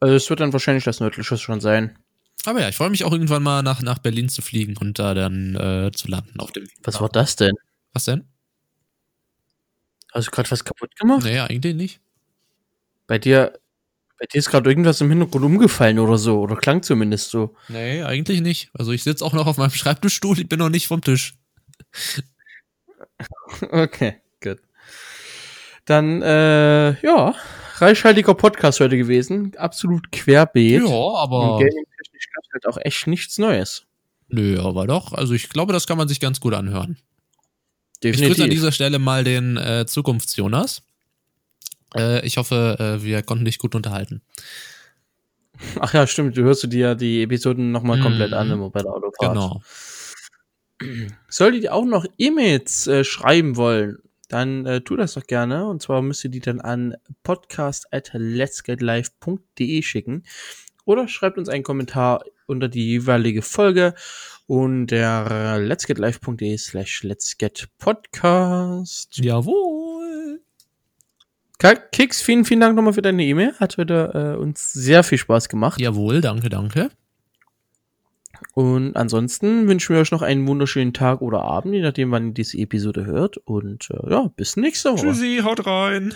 Speaker 2: Also es wird dann wahrscheinlich das nördliche schon sein.
Speaker 1: Aber ja, ich freue mich auch irgendwann mal nach, nach Berlin zu fliegen und da dann äh, zu landen auf dem.
Speaker 2: Was war das denn?
Speaker 1: Was denn?
Speaker 2: Hast du gerade was kaputt gemacht?
Speaker 1: Naja, eigentlich nicht.
Speaker 2: Bei dir, bei dir ist gerade irgendwas im Hintergrund umgefallen oder so, oder klang zumindest so.
Speaker 1: Nee, eigentlich nicht. Also ich sitze auch noch auf meinem Schreibtischstuhl, ich bin noch nicht vom Tisch.
Speaker 2: Okay, gut. Dann, äh, ja, reichhaltiger Podcast heute gewesen. Absolut querbeet.
Speaker 1: Ja, aber.
Speaker 2: gaming-technisch gab halt auch echt nichts Neues.
Speaker 1: Nö, aber doch. Also ich glaube, das kann man sich ganz gut anhören. Ich grüße
Speaker 2: Definitiv.
Speaker 1: an dieser Stelle mal den äh, Zukunfts-Jonas. Äh, ich hoffe, äh, wir konnten dich gut unterhalten.
Speaker 2: Ach ja, stimmt. Du hörst du dir ja die Episoden nochmal
Speaker 1: Mhm.
Speaker 2: komplett an, immer bei der Autofahrt.
Speaker 1: Genau.
Speaker 2: Solltet ihr auch noch E-Mails äh, schreiben wollen, dann äh, tu das doch gerne. Und zwar müsst ihr die dann an podcast at letsgetlive.de schicken. Oder schreibt uns einen Kommentar unter die jeweilige Folge unter letsgetlive.de slash letsgetpodcast.
Speaker 1: Jawohl.
Speaker 2: Kicks, vielen, vielen Dank nochmal für deine E-Mail. Hat heute äh, uns sehr viel Spaß gemacht.
Speaker 1: Jawohl, danke, danke.
Speaker 2: Und ansonsten wünschen wir euch noch einen wunderschönen Tag oder Abend, je nachdem, wann ihr diese Episode hört. Und äh, ja, bis nächste Woche.
Speaker 1: Tschüssi, haut rein.